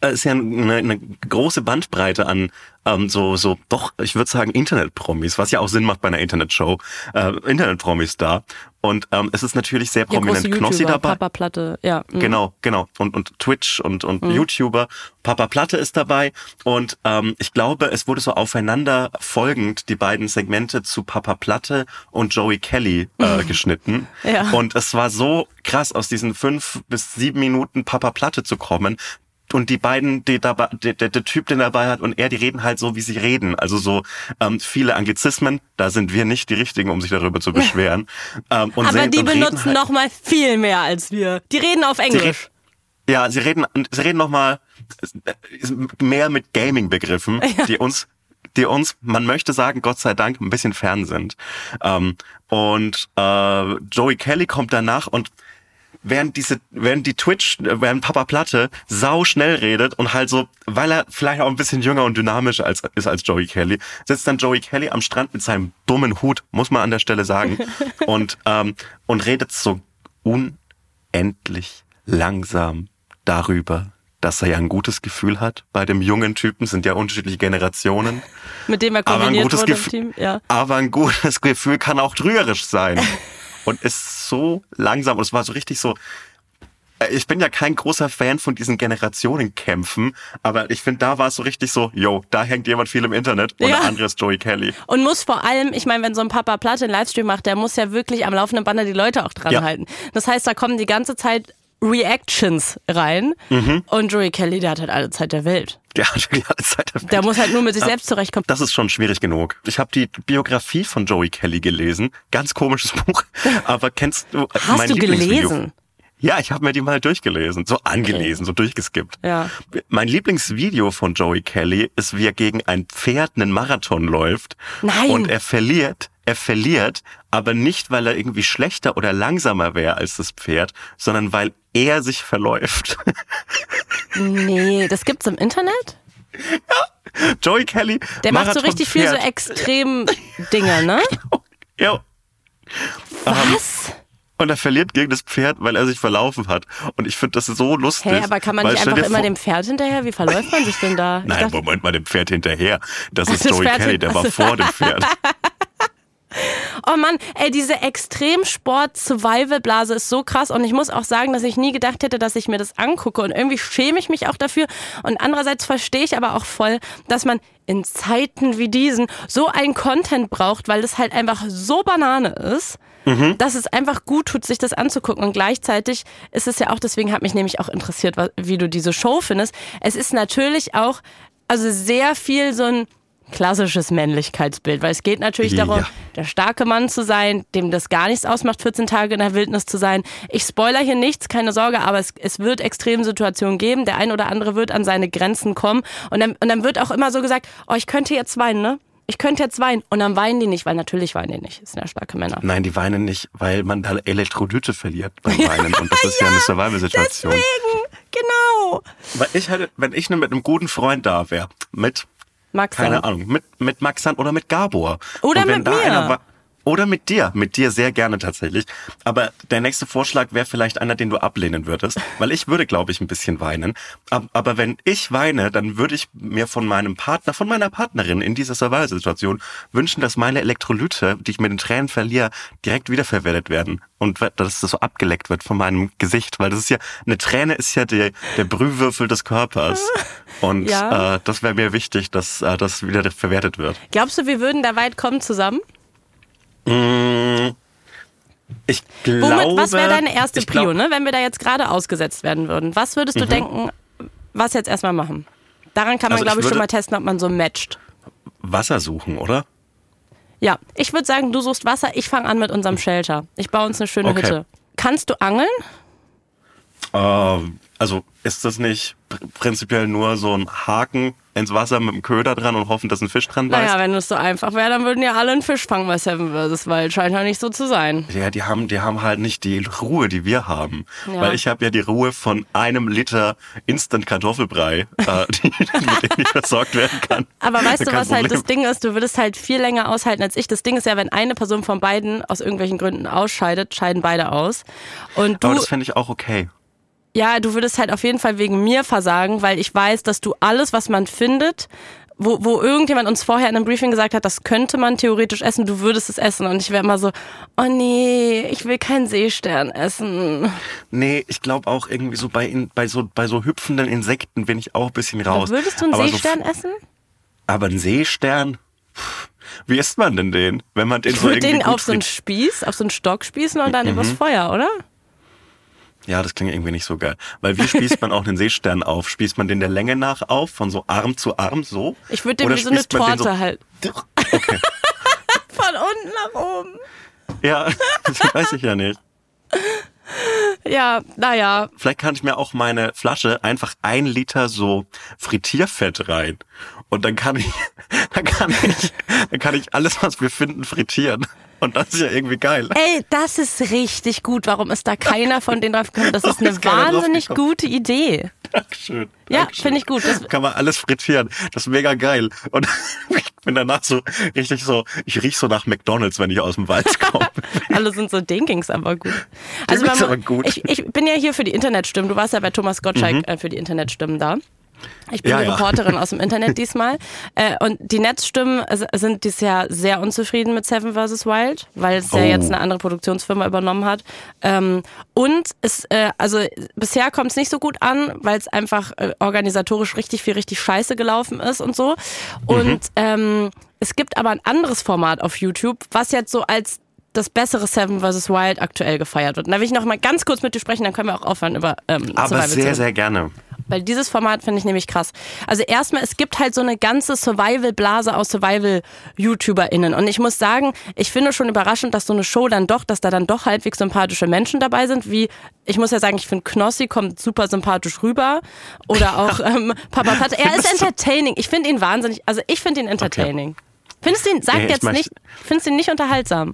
ist ja eine, eine große Bandbreite an ähm, so, so doch, ich würde sagen, Internet-Promis, was ja auch Sinn macht bei einer Internetshow, äh, Internet-Promis da. Und ähm, es ist natürlich sehr Ja, prominent große Knossi dabei. Papa Platte, ja. mhm. Genau, genau. Und, und Twitch und, und YouTuber. Papa Platte ist dabei. Und ähm, ich glaube, es wurde so aufeinander folgend die beiden Segmente zu Papa Platte und Joey Kelly äh, geschnitten. Ja. Und es war so krass, aus diesen fünf bis sieben Minuten Papa Platte zu kommen. Und die beiden, die dabei, der, der, der Typ, den er dabei hat, und er, die reden halt so, wie sie reden. Also so ähm, viele Anglizismen. Da sind wir nicht die Richtigen, um sich darüber zu beschweren. Ähm, und Aber sehen- die und benutzen halt- noch mal viel mehr als wir. Die reden auf Englisch. ja, sie reden, sie reden noch mal mehr mit Gaming-Begriffen, die uns, die uns, man möchte sagen, Gott sei Dank, ein bisschen fern sind. Ähm, und äh, Joey Kelly kommt danach und während diese, während die Twitch, äh, während Papa Platte sau schnell redet und halt so, weil er vielleicht auch ein bisschen jünger und dynamischer als, ist als Joey Kelly, sitzt dann Joey Kelly am Strand mit seinem dummen Hut, muss man an der Stelle sagen, und, ähm, und redet so unendlich langsam darüber, dass er ja ein gutes Gefühl hat. Bei dem jungen Typen sind ja unterschiedliche Generationen. Mit dem er Aber ein kombiniert gutes wurde im Gefühl, Team. Ja. aber ein gutes Gefühl kann auch trügerisch sein. und ist so langsam. Und es war so richtig so. äh, Ich bin ja kein großer Fan von diesen Generationenkämpfen, aber ich finde, da war es so richtig so, yo, da hängt jemand viel im Internet und Ja. der andere ist Joey Kelly. Und muss vor allem, ich meine, wenn so ein Papa Platte einen Livestream macht, der muss ja wirklich am laufenden Band die Leute auch dran Ja. halten. Das heißt, da kommen die ganze Zeit Reactions rein. Mhm. Und Joey Kelly, der hat halt alle Zeit der Welt. Der hat die ganze Zeit Der muss halt nur mit sich selbst zurechtkommen. Das ist schon schwierig genug. Ich habe die Biografie von Joey Kelly gelesen. Ganz komisches Buch. Aber kennst du Hast mein du Lieblingsvideo? gelesen? Ja, ich habe mir die mal durchgelesen, so angelesen, so durchgeskippt. Ja. Mein Lieblingsvideo von Joey Kelly ist, wie er gegen ein Pferd einen Marathon läuft. Nein. Und er verliert, er verliert, aber nicht, weil er irgendwie schlechter oder langsamer wäre als das Pferd, sondern weil er sich verläuft. Nee, das gibt's im Internet? Joey Kelly, Der macht so richtig viel so extrem Dinge, ne? Ja. Was? Und er verliert gegen das Pferd, weil er sich verlaufen hat. Und ich finde das so lustig. Hä, aber kann man nicht einfach immer dem Pferd hinterher? Wie verläuft man sich denn da? Nein, dachte- Moment mal, dem Pferd hinterher. Das ist Das Joey Pferd Kelly, der war vor dem Pferd. Oh Mann, ey, diese Extremsport-Survival-Blase ist so krass und ich muss auch sagen, dass ich nie gedacht hätte, dass ich mir das angucke und irgendwie schäme ich mich auch dafür und andererseits verstehe ich aber auch voll, dass man in Zeiten wie diesen so einen Content braucht, weil das halt einfach so Banane ist. Dass es einfach gut tut, sich das anzugucken. Und gleichzeitig ist es ja auch, deswegen hat mich nämlich auch interessiert, wie du diese Show findest. Es ist natürlich auch, also sehr viel so ein klassisches Männlichkeitsbild, weil es geht natürlich Ja. darum, der starke Mann zu sein, dem das gar nichts ausmacht, 14 Tage in der Wildnis zu sein. Ich spoiler hier nichts, keine Sorge, aber es, es wird Extremsituationen geben. Der ein oder andere wird an seine Grenzen kommen. Und dann, und dann wird auch immer so gesagt, oh, ich könnte jetzt weinen, ne? Ich könnte jetzt weinen. Und dann weinen die nicht, weil natürlich weinen die nicht. Das sind ja starke Männer. Nein, die weinen nicht, weil man da Elektrolyte verliert beim Weinen. Und das ist ja, eine Survival-Situation. Deswegen, genau. Weil ich hätte, wenn ich nur mit einem guten Freund da wäre, mit, Max, keine. Ahnung, mit, mit Maxan oder mit Gabor. Oder mit mir. Oder mit dir, mit dir sehr gerne tatsächlich. Aber der nächste Vorschlag wäre vielleicht einer, den du ablehnen würdest, weil ich würde, glaube ich, ein bisschen weinen. Ab- Aber wenn ich weine, dann würde ich mir von meinem Partner, von meiner Partnerin in dieser Survival-Situation wünschen, dass meine Elektrolyte, die ich mit den Tränen verliere, direkt wiederverwertet werden und dass das so abgeleckt wird von meinem Gesicht, weil das ist ja eine Träne ist ja der der Brühwürfel des Körpers und Ja. äh, das wäre mir wichtig, dass äh, das wieder verwertet wird. Glaubst du, wir würden da weit kommen zusammen? Ich glaube, Womit, was wäre deine erste ich glaub- Prio, ne? wenn wir da jetzt gerade ausgesetzt werden würden? Was würdest du denken, was jetzt erstmal machen? Daran kann man, Also ich glaube ich, schon würde- mal testen, ob man so matcht. Wasser suchen, oder? Ja, ich würde sagen, du suchst Wasser, ich fange an mit unserem Shelter. Ich baue uns eine schöne Okay. Hütte. Kannst du angeln? Ähm, also ist das nicht pr prinzipiell nur so ein Haken ins Wasser mit dem Köder dran und hoffen, dass ein Fisch dran beißt? Naja, wenn es so einfach wäre, dann würden ja alle einen Fisch fangen bei Seven vs. Wild. Scheint ja nicht so zu sein. Ja, die haben, die haben halt nicht die Ruhe, die wir haben. Ja. Weil ich habe ja die Ruhe von einem Liter Instant Kartoffelbrei, äh, die, mit dem ich versorgt werden kann. Aber weißt du, was halt Problem. das Ding ist? Du würdest halt viel länger aushalten als ich. Das Ding ist ja, wenn eine Person von beiden aus irgendwelchen Gründen ausscheidet, scheiden beide aus. Und du, Aber das fände ich auch okay. Ja, du würdest halt auf jeden Fall wegen mir versagen, weil ich weiß, dass du alles, was man findet, wo, wo irgendjemand uns vorher in einem Briefing gesagt hat, das könnte man theoretisch essen, du würdest es essen. Und ich wäre immer so, oh nee, ich will keinen Seestern essen. Nee, ich glaube auch irgendwie so bei, in, bei so bei so hüpfenden Insekten bin ich auch ein bisschen raus. Aber würdest du einen Aber Seestern so, essen? Aber ein Seestern? Wie isst man denn den? Wenn man den Ich so würde irgendwie den auf so einen Spieß, auf so einen Stock spießen und dann Mhm. übers Feuer, oder? Ja, das klingt irgendwie nicht so geil. Weil wie spießt man auch einen Seestern auf? Spießt man den der Länge nach auf, von so Arm zu Arm, so? Ich würde den Oder wie so eine Torte halt. Okay. Von unten nach oben. Ja, das weiß ich ja nicht. Ja, naja. Vielleicht kann ich mir auch meine Flasche einfach ein Liter so Frittierfett rein. Und dann kann ich, dann kann ich, dann kann ich alles, was wir finden, frittieren. Und das ist ja irgendwie geil. Ey, das ist richtig gut. Warum ist da keiner von denen drauf gekommen? Das ist eine ist wahnsinnig gute Idee. Dankeschön. Ja, finde ich gut. Das, Kann man alles frittieren. Das ist mega geil. Und ich bin danach so richtig so, ich riech so nach McDonalds, wenn ich aus dem Wald komme. alle sind so, denen ging's aber gut. Also man- aber gut. Mhm. Ich, ich bin ja hier für die Internetstimmen. Du warst ja bei Thomas Gottschalk äh, für die Internetstimmen da. Ich bin Ja, die ja. Reporterin aus dem Internet diesmal. Äh, und die Netzstimmen äh, sind dieses Jahr sehr unzufrieden mit Seven vs. Wild, weil es ja Oh. jetzt eine andere Produktionsfirma übernommen hat. Ähm, und es, äh, also bisher kommt es nicht so gut an, weil es einfach äh, organisatorisch richtig viel richtig scheiße gelaufen ist und so. Und Mhm. ähm, es gibt aber ein anderes Format auf YouTube, was jetzt so als das bessere Seven vs. Wild aktuell gefeiert wird. Und da will ich noch mal ganz kurz mit dir sprechen, dann können wir auch aufhören über ähm, Aber Survival sehr, sehr gerne. Weil dieses Format finde ich nämlich krass. Also erstmal, es gibt halt so eine ganze Survival-Blase aus Survival-YouTuberInnen. Und ich muss sagen, ich finde schon überraschend, dass so eine Show dann doch, dass da dann doch halbwegs sympathische Menschen dabei sind, wie, ich muss ja sagen, ich finde Knossi kommt super sympathisch rüber. Oder auch ähm, Papa Platte. Er ist entertaining. Ich finde ihn wahnsinnig, also ich finde ihn entertaining. Findest du ihn, sag ich jetzt nicht, findest du ihn nicht unterhaltsam?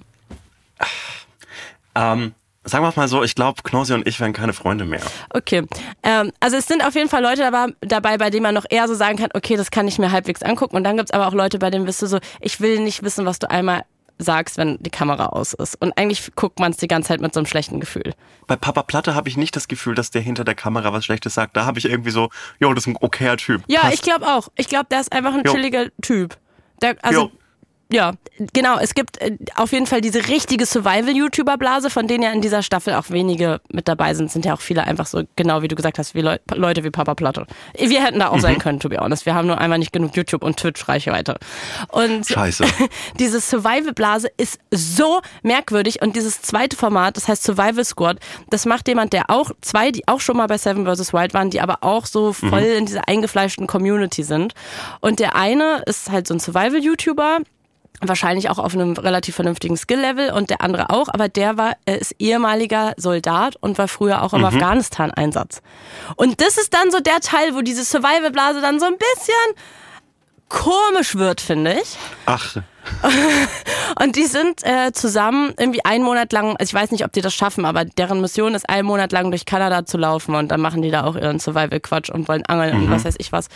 Ähm, sagen wir mal so, ich glaube, Knossi und ich wären keine Freunde mehr. Okay. Ähm, also es sind auf jeden Fall Leute dabei, dabei, bei denen man noch eher so sagen kann, okay, das kann ich mir halbwegs angucken. Und dann gibt's aber auch Leute, bei denen bist du so, ich will nicht wissen, was du einmal sagst, wenn die Kamera aus ist. Und eigentlich guckt man es die ganze Zeit mit so einem schlechten Gefühl. Bei Papa Platte habe ich nicht das Gefühl, dass der hinter der Kamera was Schlechtes sagt. Da habe ich irgendwie so, jo, das ist ein okayer Typ. Ja, Passt. ich glaube auch. Ich glaube, der ist einfach ein Jo. chilliger Typ. Der, also, Jo. Ja, genau. Es gibt äh, auf jeden Fall diese richtige Survival-YouTuber-Blase, von denen ja in dieser Staffel auch wenige mit dabei sind. Sind ja auch viele einfach so, genau wie du gesagt hast, wie Leu Leute wie Papa Platte. Wir hätten da auch Mhm. sein können, to be honest. Wir haben nur einmal nicht genug YouTube- und Twitch-Reichweite. Und Scheiße. diese Survival-Blase ist so merkwürdig und dieses zweite Format, das heißt Survival Squad, das macht jemand, der auch, zwei, die auch schon mal bei Seven vs. Wild waren, die aber auch so voll in dieser eingefleischten Community sind. Und der eine ist halt so ein Survival-YouTuber, wahrscheinlich auch auf einem relativ vernünftigen Skill-Level und der andere auch, aber der war, er ist ehemaliger Soldat und war früher auch im Afghanistan-Einsatz. Und das ist dann so der Teil, wo diese Survival-Blase dann so ein bisschen komisch wird, finde ich. Ach, Und die sind äh, zusammen irgendwie einen Monat lang, also ich weiß nicht, ob die das schaffen, aber deren Mission ist, einen Monat lang durch Kanada zu laufen und dann machen die da auch ihren Survival-Quatsch und wollen angeln und was weiß ich was.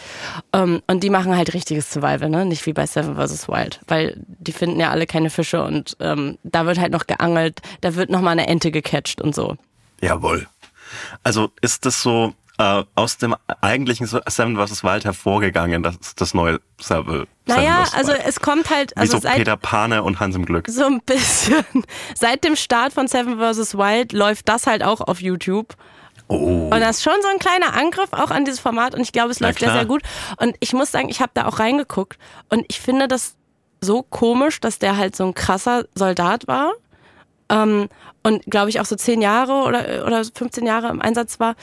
Ähm, und die machen halt richtiges Survival, ne? Nicht wie bei Seven vs. Wild, weil die finden ja alle keine Fische und ähm, da wird halt noch geangelt, da wird noch mal eine Ente gecatcht und so. jawohl. Also ist das so äh, aus dem eigentlichen Seven vs. Wild hervorgegangen, das das neue Seven Naja, vs. also Wild. es kommt halt, Wie also so seit, Peter Pane und Hans im Glück. So ein bisschen. Seit dem Start von Seven vs. Wild läuft das halt auch auf YouTube. Oh. Und das ist schon so ein kleiner Angriff auch an dieses Format und ich glaube, es läuft sehr, sehr gut. Und ich muss sagen, ich habe da auch reingeguckt und ich finde das so komisch, dass der halt so ein krasser Soldat war ähm, und glaube ich auch so zehn Jahre oder, oder 15 Jahre im Einsatz war.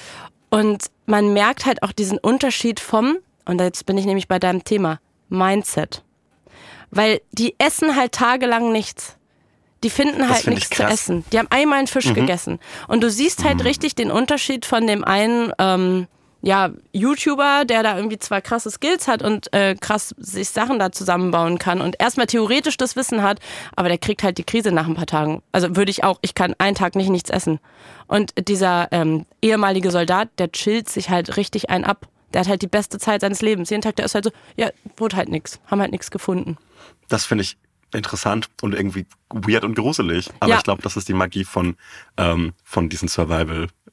Und man merkt halt auch diesen Unterschied vom, und jetzt bin ich nämlich bei deinem Thema, Mindset. Weil die essen halt tagelang nichts. Die finden halt find ich nichts zu essen. Die haben einmal einen Mhm. Fisch gegessen. Und du siehst halt richtig den Unterschied von dem einen, ähm, ja, YouTuber, der da irgendwie zwar krasse Skills hat und äh, krass sich Sachen da zusammenbauen kann und erstmal theoretisch das Wissen hat, aber der kriegt halt die Krise nach ein paar Tagen. Also würde ich auch, ich kann einen Tag nicht nichts essen. Und dieser ähm, ehemalige Soldat, der chillt sich halt richtig ein ab. Der hat halt die beste Zeit seines Lebens. Jeden Tag, der ist halt so, ja, wurde halt nix, haben halt nichts gefunden. Das finde ich interessant und irgendwie weird und gruselig. Aber Ja. ich glaube, das ist die Magie von, ähm, von diesen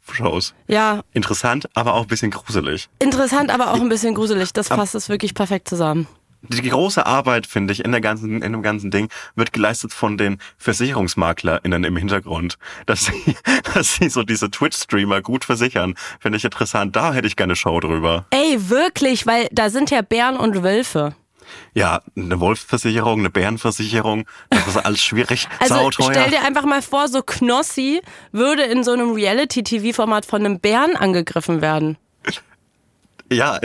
Live-Shows. Ja, Interessant, aber auch ein bisschen gruselig. interessant, aber auch ein bisschen gruselig. Das fasst es wirklich perfekt zusammen. Die große Arbeit, finde ich, in der ganzen, in dem ganzen Ding, wird geleistet von den VersicherungsmaklerInnen im Hintergrund. Dass sie, dass sie so diese Twitch-Streamer gut versichern, finde ich interessant. Da hätte ich gerne Show drüber. Ey, wirklich, weil da sind ja Bären und Wölfe. Ja, eine Wolfsversicherung, eine Bärenversicherung, das ist alles schwierig, Also sauteuer. stell dir einfach mal vor, so Knossi würde in so einem Reality-TV-Format von einem Bären angegriffen werden. Ja,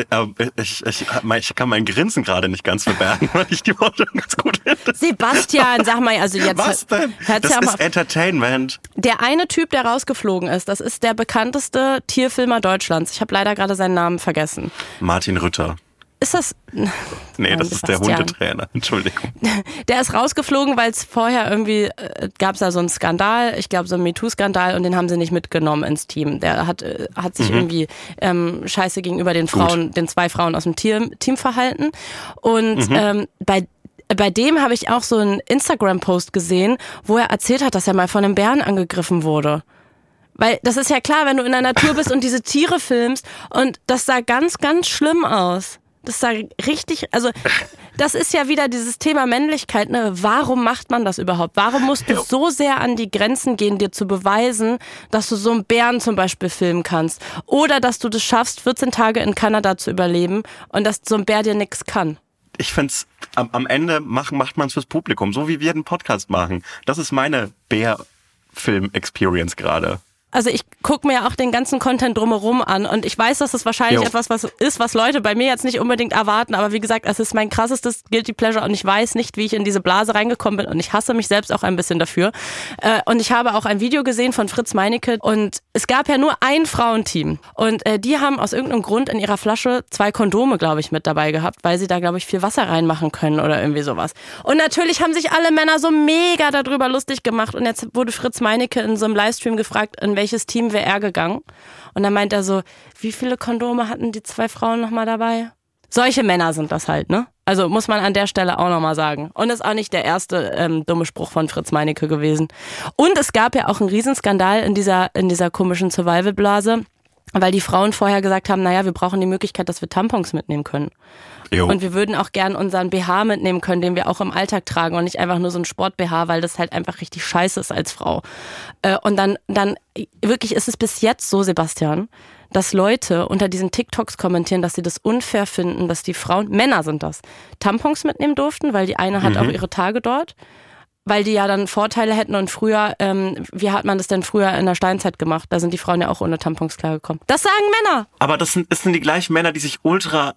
ich, ich, ich kann mein Grinsen gerade nicht ganz verbergen, weil ich die Worte ganz gut finde. Sebastian, sag mal, also jetzt Was denn? hört's Das ja ist Entertainment. der eine Typ, der rausgeflogen ist, das ist der bekannteste Tierfilmer Deutschlands. Ich habe leider gerade seinen Namen vergessen. Martin Rütter. Ist das? Nee, Nein, das ist der. Hundetrainer. Entschuldigung. Der ist rausgeflogen, weil es vorher irgendwie äh, gab es da so einen Skandal, ich glaube so einen MeToo-Skandal und den haben sie nicht mitgenommen ins Team. Der hat äh, hat sich irgendwie ähm, scheiße gegenüber den Frauen, den zwei Frauen aus dem Tier, Team verhalten und ähm, bei bei dem habe ich auch so einen Instagram-Post gesehen, wo er erzählt hat, dass er mal von einem Bären angegriffen wurde. Weil das ist ja klar, wenn du in der Natur bist und diese Tiere filmst und das sah ganz, ganz schlimm aus. Das sah richtig, also das ist ja wieder dieses Thema Männlichkeit. Ne? Warum macht man das überhaupt? Warum musst du so sehr an die Grenzen gehen, dir zu beweisen, dass du so einen Bären zum Beispiel filmen kannst? Oder dass du das schaffst, 14 Tage in Kanada zu überleben und dass so ein Bär dir nichts kann? Ich find's am, am Ende macht, macht man es fürs Publikum, so wie wir den Podcast machen. Das ist meine Bär-Film-Experience gerade. Also ich gucke mir ja auch den ganzen Content drumherum an und ich weiß, dass das wahrscheinlich Jo. etwas was ist, was Leute bei mir jetzt nicht unbedingt erwarten, aber wie gesagt, es ist mein krassestes Guilty Pleasure und ich weiß nicht, wie ich in diese Blase reingekommen bin und ich hasse mich selbst auch ein bisschen dafür. Äh, Und ich habe auch ein Video gesehen von Fritz Meinecke und es gab ja nur ein Frauenteam und äh, die haben aus irgendeinem Grund in ihrer Flasche zwei Kondome, glaube ich, mit dabei gehabt, weil sie da, glaube ich, viel Wasser reinmachen können oder irgendwie sowas. Und natürlich haben sich alle Männer so mega darüber lustig gemacht und jetzt wurde Fritz Meinecke in so einem Livestream gefragt, in welches Team wäre er gegangen. Und dann meint er so, wie viele Kondome hatten die zwei Frauen nochmal dabei? Solche Männer sind das halt, ne? Also muss man an der Stelle auch nochmal sagen. Und ist auch nicht der erste ähm, dumme Spruch von Fritz Meinecke gewesen. Und es gab ja auch einen Riesenskandal in dieser, in dieser komischen Survival-Blase, weil die Frauen vorher gesagt haben, naja, wir brauchen die Möglichkeit, dass wir Tampons mitnehmen können. Jo. Und wir würden auch gern unseren BH mitnehmen können, den wir auch im Alltag tragen und nicht einfach nur so ein Sport-BH, weil das halt einfach richtig scheiße ist als Frau. Äh, Und dann, dann, wirklich ist es bis jetzt so, Sebastian, dass Leute unter diesen TikToks kommentieren, dass sie das unfair finden, dass die Frauen, Männer sind das, Tampons mitnehmen durften, weil die eine hat auch ihre Tage dort. Weil die ja dann Vorteile hätten und früher, ähm, wie hat man das denn früher in der Steinzeit gemacht? Da sind die Frauen ja auch ohne Tampons klargekommen. Das sagen Männer! Aber das sind, das sind die gleichen Männer, die sich ultra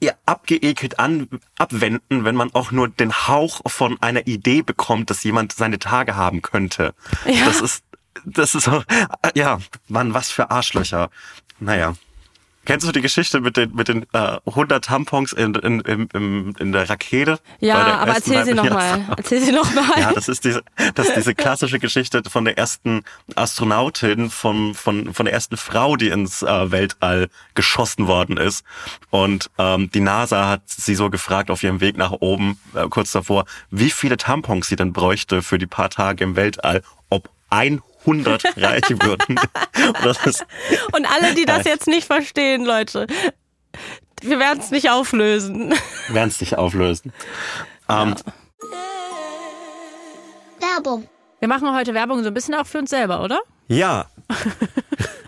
ja, abgeekelt an, abwenden, wenn man auch nur den Hauch von einer Idee bekommt, dass jemand seine Tage haben könnte. Ja. Das ist, das ist so, ja, Mann, was für Arschlöcher. Naja. Kennst du die Geschichte mit den, mit den äh, 100 Tampons in, in, in, in, der Rakete? Ja, der aber erzähl sie nochmal. Erzähl sie nochmal. ja, das ist diese, das ist diese klassische Geschichte von der ersten Astronautin, von, von, von der ersten Frau, die ins äh, Weltall geschossen worden ist. Und ähm, die NASA hat sie so gefragt auf ihrem Weg nach oben, äh, kurz davor, wie viele Tampons sie denn bräuchte für die paar Tage im Weltall, ob 100 reichen würden. Und alle, die das jetzt nicht verstehen, Leute, wir werden es nicht auflösen. werden es nicht auflösen. Ähm, Werbung. Wir machen heute Werbung so ein bisschen auch für uns selber, oder? Ja.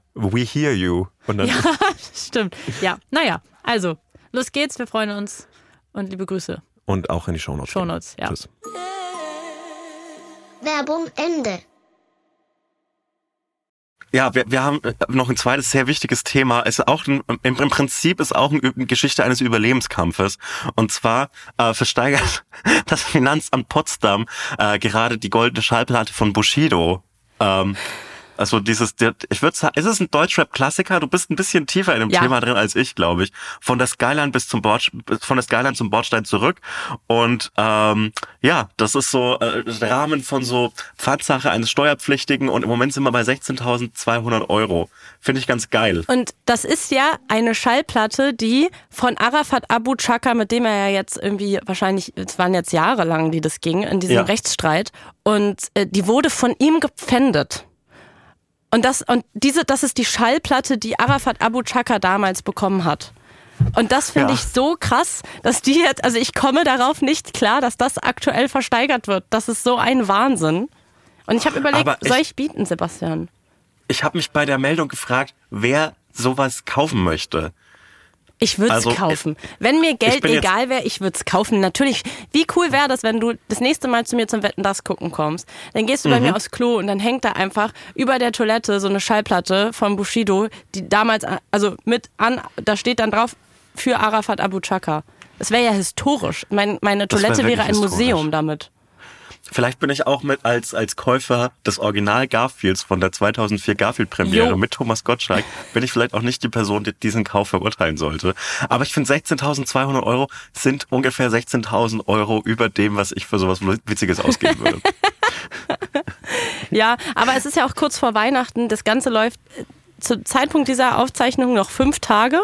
We hear you. Und dann Ja, stimmt. Ja, naja, also, los geht's, wir freuen uns und liebe Grüße. und auch in die Shownotes. Shownotes, ja. Tschüss. Werbung Ende. Ja, wir, wir haben äh, noch ein zweites sehr wichtiges Thema. Es ist auch ein, im, im Prinzip ist auch eine Geschichte eines Überlebenskampfes. Und zwar äh, versteigert das Finanzamt Potsdam äh, gerade die goldene Schallplatte von Bushido. Ähm, also dieses, ich würde sagen, ist es ein Deutschrap-Klassiker? Du bist ein bisschen tiefer in dem Ja. Thema drin als ich, glaube ich. Von der Skyline bis zum Bord, von der Skyline zum Bordstein zurück. Und ähm, ja, das ist so äh, der Rahmen von so Pfandsache eines Steuerpflichtigen und im Moment sind wir bei 16.200 Euro. Finde ich ganz geil. Und das ist ja eine Schallplatte, die von Arafat Abu Chaka, mit dem er ja jetzt irgendwie wahrscheinlich, es waren jetzt jahrelang, die das ging, in diesem Ja. Rechtsstreit. Und äh, die wurde von ihm gepfändet. Und das, und diese, das ist die Schallplatte, die Arafat Abu Chaka damals bekommen hat. Und das finde Ja. ich so krass, dass die jetzt, also ich komme darauf nicht klar, dass das aktuell versteigert wird. Das ist so ein Wahnsinn. Und ich habe überlegt, ich- soll ich bieten, Sebastian? Ich habe mich bei der Meldung gefragt, wer sowas kaufen möchte. Ich würde es Also, kaufen. Wenn mir Geld egal wäre, ich würde es kaufen. Natürlich, wie cool wäre das, wenn du das nächste Mal zu mir zum Wetten das gucken kommst. Dann gehst du bei Mhm. mir aufs Klo und dann hängt da einfach über der Toilette so eine Schallplatte von Bushido, die damals, also mit an, da steht dann drauf für Arafat Abu Chaka. Das wäre ja historisch. Mein, meine Das wär Toilette wäre ein historisch. Museum damit. Vielleicht bin ich auch mit als, als Käufer des Original Garfields von der 2004 Garfield-Premiere mit Thomas Gottschalk, bin ich vielleicht auch nicht die Person, die diesen Kauf verurteilen sollte. Aber ich finde 16.200 Euro sind ungefähr 16.000 Euro über dem, was ich für sowas Witziges ausgeben würde. Ja, aber es ist ja auch kurz vor Weihnachten. Das Ganze läuft äh, zum Zeitpunkt dieser Aufzeichnung noch fünf Tage.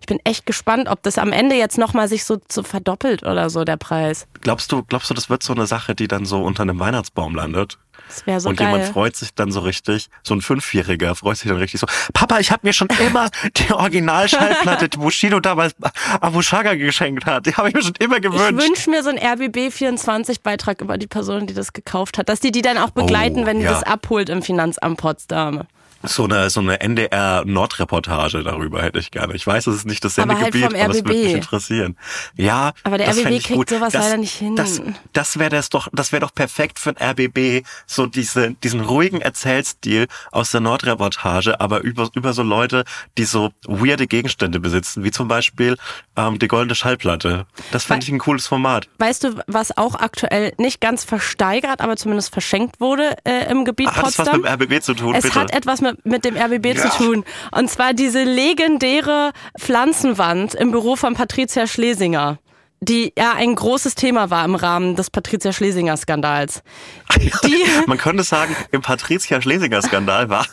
Ich bin echt gespannt, ob das am Ende jetzt nochmal sich so, so verdoppelt oder so, der Preis. glaubst du, glaubst du, das wird so eine Sache, die dann so unter einem Weihnachtsbaum landet? Das wäre so und geil. jemand freut sich dann so richtig, so ein Fünfjähriger freut sich dann richtig so, Papa, ich habe mir schon immer die Originalschallplatte, die Bushido damals Abu Shaga geschenkt hat, die habe ich mir schon immer ich gewünscht. wünsche mir so einen RBB24-Beitrag über die Person, die das gekauft hat, dass die die dann auch begleiten, Oh, wenn die ja. das abholt im Finanzamt Potsdam. So eine, so eine NDR-Nordreportage darüber hätte ich gerne. Ich weiß, es ist nicht das Aber halt Sendegebiet, aber es würde mich RBB. interessieren. Ja, Aber der das RBB kriegt gut. sowas das, leider nicht hin. Das, das wäre das doch, das wäre doch perfekt für ein RBB, so diese, diesen ruhigen Erzählstil aus der Nordreportage, aber über, über so Leute, die so weirde Gegenstände besitzen, wie zum Beispiel ähm, die goldene Schallplatte. Das fände ich ein cooles Format. Weißt du, was auch aktuell nicht ganz versteigert, aber zumindest verschenkt wurde äh, im Gebiet Hat das was Potsdam? mit dem RBB zu tun, Es bitte? hat etwas mit, mit dem RBB Ja. zu tun. Und zwar diese legendäre Pflanzenwand im Büro von Patricia Schlesinger. Die ja ein großes Thema war im Rahmen des Patricia Schlesinger Skandals. Die, Man könnte sagen, im Patricia Schlesinger-Skandal war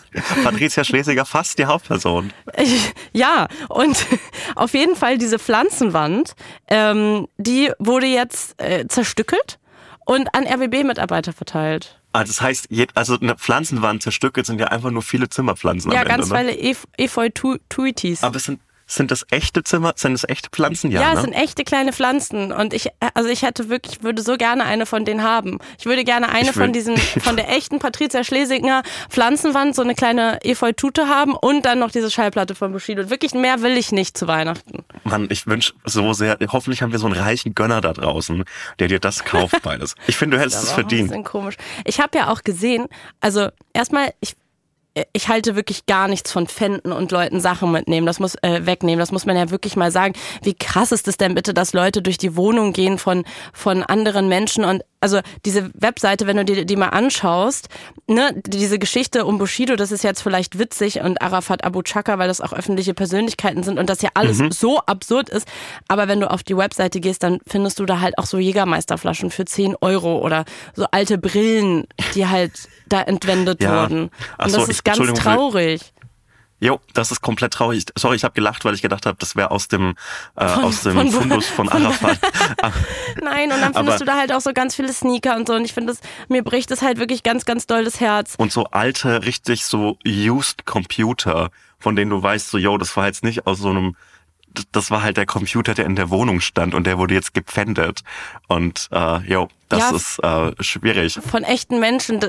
Patricia Schlesinger fast die Hauptperson. ja, und auf jeden Fall diese Pflanzenwand, ähm, die wurde jetzt äh, zerstückelt und an RBB-Mitarbeiter verteilt. Also das heißt, also eine Pflanzenwand zerstückelt sind ja einfach nur viele Zimmerpflanzen ja, am Ende. ganz ne? viele Ef- Efeu-Tuitis. Aber es sind, sind das echte Zimmer, sind das echte Pflanzen? Ja, Ja, ne? es sind echte kleine Pflanzen und ich, also ich hätte wirklich, würde so gerne eine von denen haben. Ich würde gerne eine von diesen, von der echten Patricia Schlesinger Pflanzenwand, so eine kleine Efeutute haben und dann noch diese Schallplatte von Bushido. Wirklich mehr will ich nicht zu Weihnachten. Mann, ich wünsche so sehr, hoffentlich haben wir so einen reichen Gönner da draußen, der dir das kauft beides. Ich finde, du hättest es Aber auch ein verdient. bisschen komisch. Ich habe ja auch gesehen, also erstmal, ich ich halte wirklich gar nichts von Fänden und Leuten Sachen mitnehmen, das muss äh, wegnehmen, das muss man ja wirklich mal sagen. Wie krass ist es denn bitte, dass Leute durch die Wohnung gehen von von anderen Menschen und also diese Webseite, wenn du dir die mal anschaust, ne, diese Geschichte um Bushido, das ist jetzt vielleicht witzig und Arafat Abu Chaka, weil das auch öffentliche Persönlichkeiten sind und das ja alles so absurd ist. Aber wenn du auf die Webseite gehst, dann findest du da halt auch so Jägermeisterflaschen für 10 Euro oder so alte Brillen, die halt da entwendet Ja. wurden. Ach Und so, das ich- ganz traurig. Jo, das ist komplett traurig. Sorry, ich habe gelacht, weil ich gedacht habe, das wäre aus dem äh, aus dem von- Fundus von Arafat. Nein, und dann findest Aber- du da halt auch so ganz viele Sneaker und so. Und ich finde, mir bricht es halt wirklich ganz, ganz doll das Herz. und so alte, richtig so used Computer, von denen du weißt, so, yo, das war jetzt nicht aus so einem, das war halt der Computer, der in der Wohnung stand und der wurde jetzt gepfändet. Und äh, yo, Das Ja. ist äh, schwierig. von echten Menschen,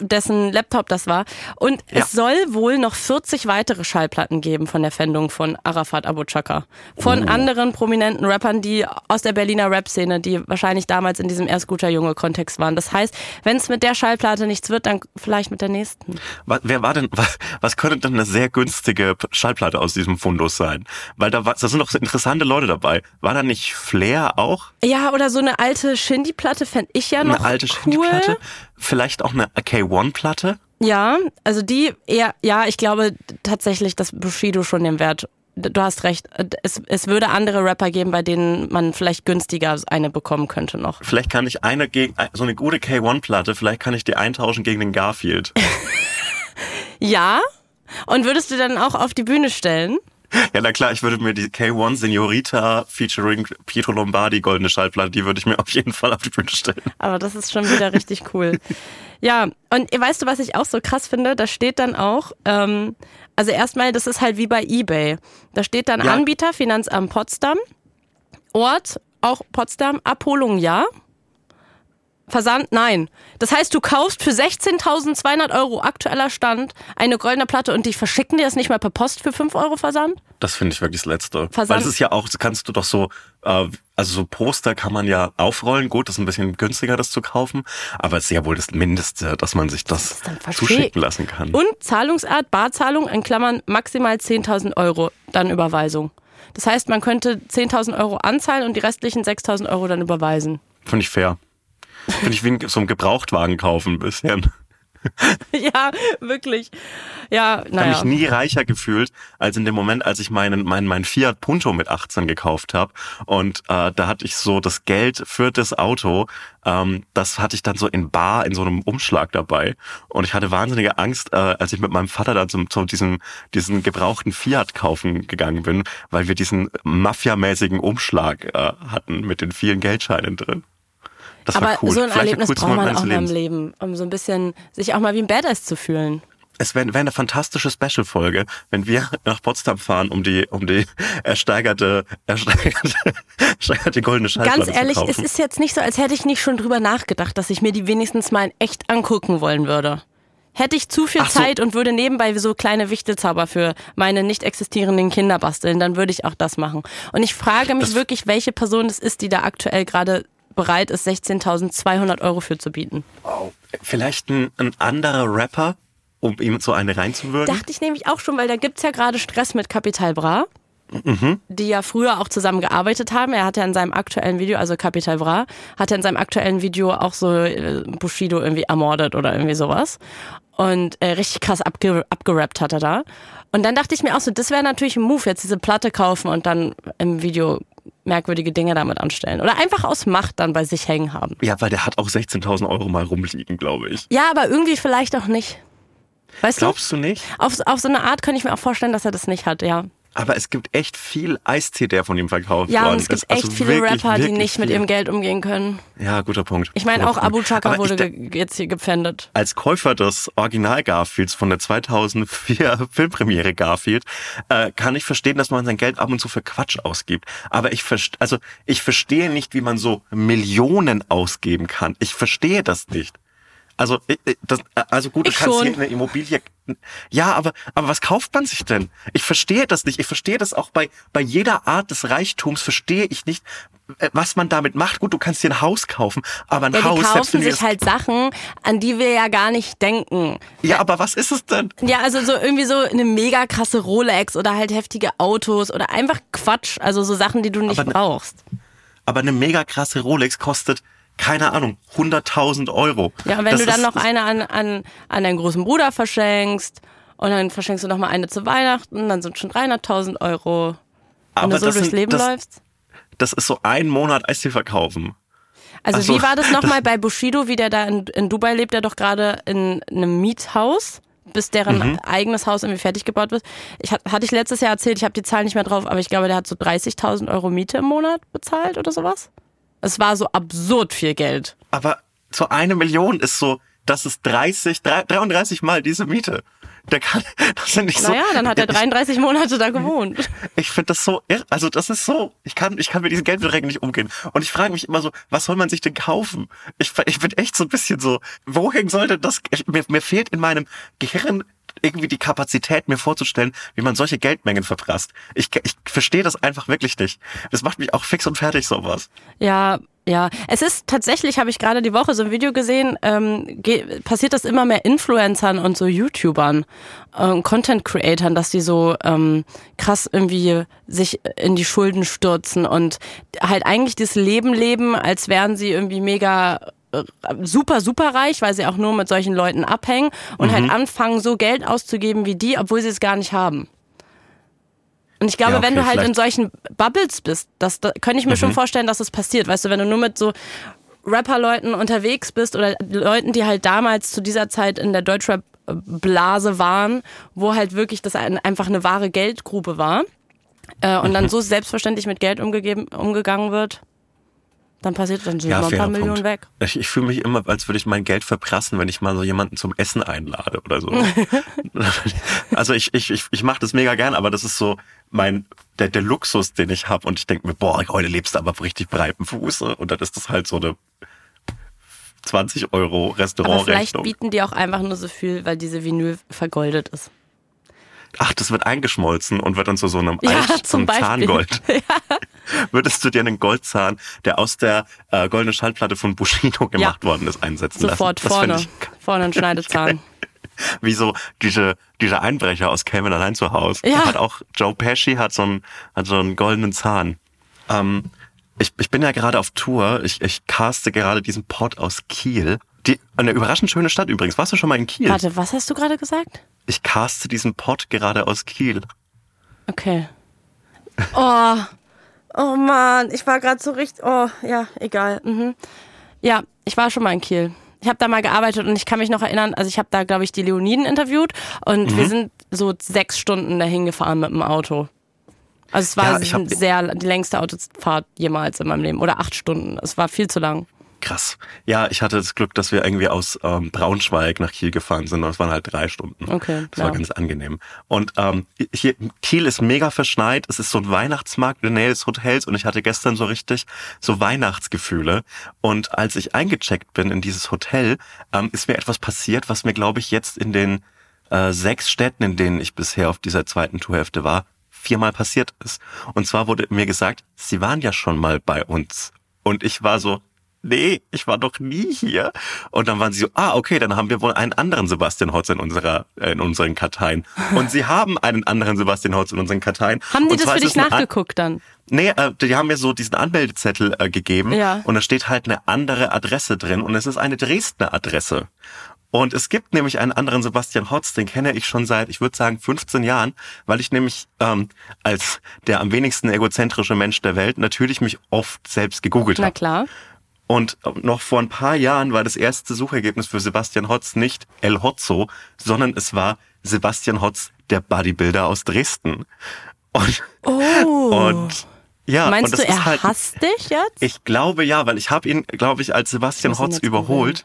dessen Laptop das war. Und Ja. es soll wohl noch 40 weitere Schallplatten geben von der Fendung von Arafat Abu Chaka. Von Oh. anderen prominenten Rappern, die aus der Berliner Rap-Szene, die wahrscheinlich damals in diesem erst guter Junge-Kontext waren. Das heißt, wenn es mit der Schallplatte nichts wird, dann vielleicht mit der nächsten. Was, wer war denn, was, was könnte denn eine sehr günstige Schallplatte aus diesem Fundus sein? Weil da, war, da sind doch so interessante Leute dabei. War da nicht Flair auch? Ja, oder so eine alte Shindy-Platte fände ich ja noch Eine alte cool. Shindy-Platte? Vielleicht auch eine K1-Platte? Ja, also die eher, ja, ich glaube tatsächlich, dass Bushido schon den Wert. Du hast recht. Es, es würde andere Rapper geben, bei denen man vielleicht günstiger eine bekommen könnte noch. Vielleicht kann ich eine gegen, so eine gute K1-Platte, vielleicht kann ich die eintauschen gegen den Garfield. Ja. Und würdest du dann auch auf die Bühne stellen? Ja, na klar, ich würde mir die K1 Senorita featuring Pietro Lombardi goldene Schallplatte, die würde ich mir auf jeden Fall auf die Bühne stellen. Aber das ist schon wieder richtig cool. Ja, und weißt du, was ich auch so krass finde? Da steht dann auch, ähm, also erstmal, das ist halt wie bei eBay. Da steht dann Ja. Anbieter, Finanzamt Potsdam, Ort, auch Potsdam, Abholung ja. Versand, nein. Das heißt, du kaufst für 16.200 Euro aktueller Stand eine goldene Platte und die verschicken dir das nicht mal per Post für 5 Euro Versand? Das finde ich wirklich das Letzte. Versand- Weil es ist ja auch, das kannst du doch so, äh, also so Poster kann man ja aufrollen. Gut, das ist ein bisschen günstiger, das zu kaufen. Aber es ist ja wohl das Mindeste, dass man sich das, verschickt. zuschicken lassen kann. Und Zahlungsart, Barzahlung, in Klammern maximal 10.000 Euro, dann Überweisung. Das heißt, man könnte 10.000 Euro anzahlen und die restlichen 6.000 Euro dann überweisen. Finde ich fair. Finde ich wie so ein Gebrauchtwagen kaufen ein bisschen. ja, wirklich. Ja, Ich habe naja. mich nie reicher gefühlt, als in dem Moment, als ich meinen, meinen, meinen Fiat Punto mit 18 gekauft habe. Und äh, da hatte ich so das Geld für das Auto, ähm, das hatte ich dann so in Bar in so einem Umschlag dabei. Und ich hatte wahnsinnige Angst, äh, als ich mit meinem Vater dann zum, zum diesem, diesen gebrauchten Fiat kaufen gegangen bin, weil wir diesen mafiamäßigen Umschlag äh, hatten mit den vielen Geldscheinen drin. Das Aber war cool. so ein Vielleicht Erlebnis braucht man auch mal im. Leben, um so ein bisschen sich auch mal wie ein Badass zu fühlen. Es wäre wär eine fantastische Special-Folge, wenn wir nach Potsdam fahren, um die, um die ersteigerte, ersteigerte, ersteigerte goldene Schallplatte Ganz ehrlich, zu kaufen. es ist jetzt nicht so, als hätte ich nicht schon drüber nachgedacht, dass ich mir die wenigstens mal in echt angucken wollen würde. Hätte ich zu viel so. Zeit und würde nebenbei so kleine Wichtelzauber für meine nicht existierenden Kinder basteln, dann würde ich auch das machen. Und ich frage mich Das- wirklich, welche Person es ist, die da aktuell gerade bereit ist, 16.200 Euro für zu bieten. Vielleicht ein, ein anderer Rapper, um ihm so eine reinzuwirken. Dachte ich nämlich auch schon, weil da gibt's ja gerade Stress mit Capital Bra. Die ja früher auch zusammen gearbeitet haben. Er hat ja in seinem aktuellen Video, also Capital Bra, hat er in seinem aktuellen Video auch so äh, Bushido irgendwie ermordet oder irgendwie sowas. Und äh, richtig krass abge abgerappt hat er da. Und dann dachte ich mir auch so, das wäre natürlich ein Move, jetzt diese Platte kaufen und dann im Video merkwürdige Dinge damit anstellen. Oder einfach aus Macht dann bei sich hängen haben. Ja, weil der hat auch 16.000 Euro mal rumliegen, glaube ich. Ja, aber irgendwie vielleicht auch nicht. Weißt Glaubst du nicht? du? Auf, auf so eine Art kann ich mir auch vorstellen, dass er das nicht hat, ja. Aber es gibt echt viel Eistee, der von ihm verkauft Ja, worden und es gibt ist. Also echt viele wirklich, Rapper, die wirklich nicht mit viel. ihrem Geld umgehen können. Ja, guter Punkt. Ich meine, auch. Abu Chaka wurde jetzt hier gepfändet. als Käufer des Original Garfields von der 2004 Filmpremiere Garfield äh, kann ich verstehen, dass man sein Geld ab und zu für Quatsch ausgibt. Aber ich also ich verstehe nicht, wie man so Millionen ausgeben kann. Ich verstehe das nicht. Also, ich- ich- das, also gut, du Ich kannst schon. hier eine Immobilie. Ja, aber, aber was kauft man sich denn? Ich verstehe das nicht. Ich verstehe das auch bei, bei jeder Art des Reichtums verstehe ich nicht, äh, was man damit macht. Gut, du kannst dir ein Haus kaufen, aber ein Ja, die Haus, selbst kaufen sich halt Sachen, an die wir ja gar nicht denken. ja, aber was ist es denn? Ja, also so irgendwie so eine mega krasse Rolex oder halt heftige Autos oder einfach Quatsch. Also so Sachen, die du nicht Aber ne- brauchst. Aber eine mega krasse Rolex kostet, keine Ahnung, 100.000 Euro. Ja, und wenn Das du dann ist- noch eine an, an, an deinen großen Bruder verschenkst und dann verschenkst du noch mal eine zu Weihnachten, dann sind schon 300.000 Euro. Wenn aber du so das durchs sind- Leben das, läufst. Das ist so ein Monat Eistee verkaufen. Also so, wie war das nochmal bei Bushido, wie der da in, in Dubai lebt, der doch gerade in einem Miethaus, bis deren Mhm. eigenes Haus irgendwie fertig gebaut wird. Ich hat- hatte ich letztes Jahr erzählt, ich habe die Zahl nicht mehr drauf, aber ich glaube, der hat so 30.000 Euro Miete im Monat bezahlt oder sowas. Es war so absurd viel Geld. Aber so eine Million ist so, das ist 30, drei- 33 mal diese Miete. Der kann, das sind nicht so. Naja, dann hat er 33 Monate da gewohnt. Ich finde das so, irr- also das ist so, ich kann, ich kann mit diesen Geldbeträgen nicht umgehen. Und ich frage mich immer so, was soll man sich denn kaufen? Ich, ich bin echt so ein bisschen so, wohin sollte das, mir, mir fehlt in meinem Gehirn irgendwie die Kapazität, mir vorzustellen, wie man solche Geldmengen verprasst. Ich, ich verstehe das einfach wirklich nicht. Das macht mich auch fix und fertig, sowas. Ja, ja. Es ist tatsächlich, habe ich gerade die Woche so ein Video gesehen, ähm, passiert das immer mehr Influencern und so YouTubern, ähm, Content Creatern, dass die so ähm, krass irgendwie sich in die Schulden stürzen und halt eigentlich das Leben leben, als wären sie irgendwie mega super, super reich, weil sie auch nur mit solchen Leuten abhängen und halt anfangen, so Geld auszugeben wie die, obwohl sie es gar nicht haben. Und ich glaube, Ja, okay, wenn du halt in solchen Bubbles bist, das, da könnte ich mir schon vorstellen, dass das passiert. Weißt du, wenn du nur mit so Rapper-Leuten unterwegs bist oder Leuten, die halt damals zu dieser Zeit in der Deutschrap-Blase waren, wo halt wirklich das ein, einfach eine wahre Geldgrube war äh, und dann so selbstverständlich mit Geld umgegeben, umgegangen wird, dann passiert dann sind Ja, mal ein paar fairer Millionen Punkt. weg. Ich, ich fühle mich immer, als würde ich mein Geld verprassen, wenn ich mal so jemanden zum Essen einlade oder so. also ich, ich, ich, ich mache das mega gern, aber das ist so mein der, der Luxus, den ich habe. Und ich denke mir, boah, heute lebst du aber auf richtig breitem Fuße. Und dann ist das halt so eine 20 Euro Aber vielleicht Restaurantrechnung. bieten die auch einfach nur so viel, weil diese Vinyl vergoldet ist. Ach, das wird eingeschmolzen und wird dann zu so einem, Ja, Alt, zum. Zahngold. Würdest du dir einen Goldzahn, der aus der äh, goldenen Schallplatte von Bushido gemacht worden ist, einsetzen Sofort lassen? Find vorne. ich Vorne ein Schneidezahn. wie so diese, dieser Einbrecher aus Kevin allein zu Hause. Ja. Hat auch Joe Pesci hat so einen, hat so einen goldenen Zahn. Ähm, ich, ich bin ja gerade auf Tour. Ich, ich caste gerade diesen Pod aus Kiel. Die, eine überraschend schöne Stadt übrigens. Warst du schon mal in Kiel? Warte, was hast du gerade gesagt? Ich caste diesen Pod gerade aus Kiel. Okay. Oh, oh Mann, ich war gerade so richtig. Oh, ja, egal. Mhm. Ja, ich war schon mal in Kiel. Ich habe da mal gearbeitet und ich kann mich noch erinnern, also ich habe da, glaube ich, die Leoniden interviewt und Mhm. wir sind so sechs Stunden dahin gefahren mit dem Auto. Also es war Ja, sehr die längste Autofahrt jemals in meinem Leben. Oder acht Stunden. Es war viel zu lang. Krass. Ja, ich hatte das Glück, dass wir irgendwie aus ähm, Braunschweig nach Kiel gefahren sind und es waren halt drei Stunden. Okay, Das war ja. ganz angenehm. Und ähm, hier, Kiel ist mega verschneit. Es ist so ein Weihnachtsmarkt in der Nähe des Hotels und ich hatte gestern so richtig so Weihnachtsgefühle. Und als ich eingecheckt bin in dieses Hotel, ähm, ist mir etwas passiert, was mir, glaube ich, jetzt in den äh, sechs Städten, in denen ich bisher auf dieser zweiten Tourhälfte war, viermal passiert ist. Und zwar wurde mir gesagt, Sie waren ja schon mal bei uns. Und ich war so, nee, ich war doch nie hier. Und dann waren sie so, ah, okay, dann haben wir wohl einen anderen Sebastian Hotz in unserer, äh, in unseren Karteien. Und sie haben einen anderen Sebastian Hotz in unseren Karteien. Haben die das für dich nachgeguckt dann? Nee, äh, die haben mir so diesen Anmeldezettel äh, gegeben Ja. und da steht halt eine andere Adresse drin und es ist eine Dresdner Adresse. Und es gibt nämlich einen anderen Sebastian Hotz, den kenne ich schon seit, ich würde sagen, 15 Jahren, weil ich nämlich ähm, als der am wenigsten egozentrische Mensch der Welt natürlich mich oft selbst gegoogelt Na habe. klar. Und noch vor ein paar Jahren war das erste Suchergebnis für Sebastian Hotz nicht El Hotzo, sondern es war Sebastian Hotz, der Bodybuilder aus Dresden. Und, Oh. und ja, und Meinst das du, er ist halt, hasst dich jetzt? ich glaube ja, weil ich habe ihn, glaube ich, als Sebastian Hotz überholt.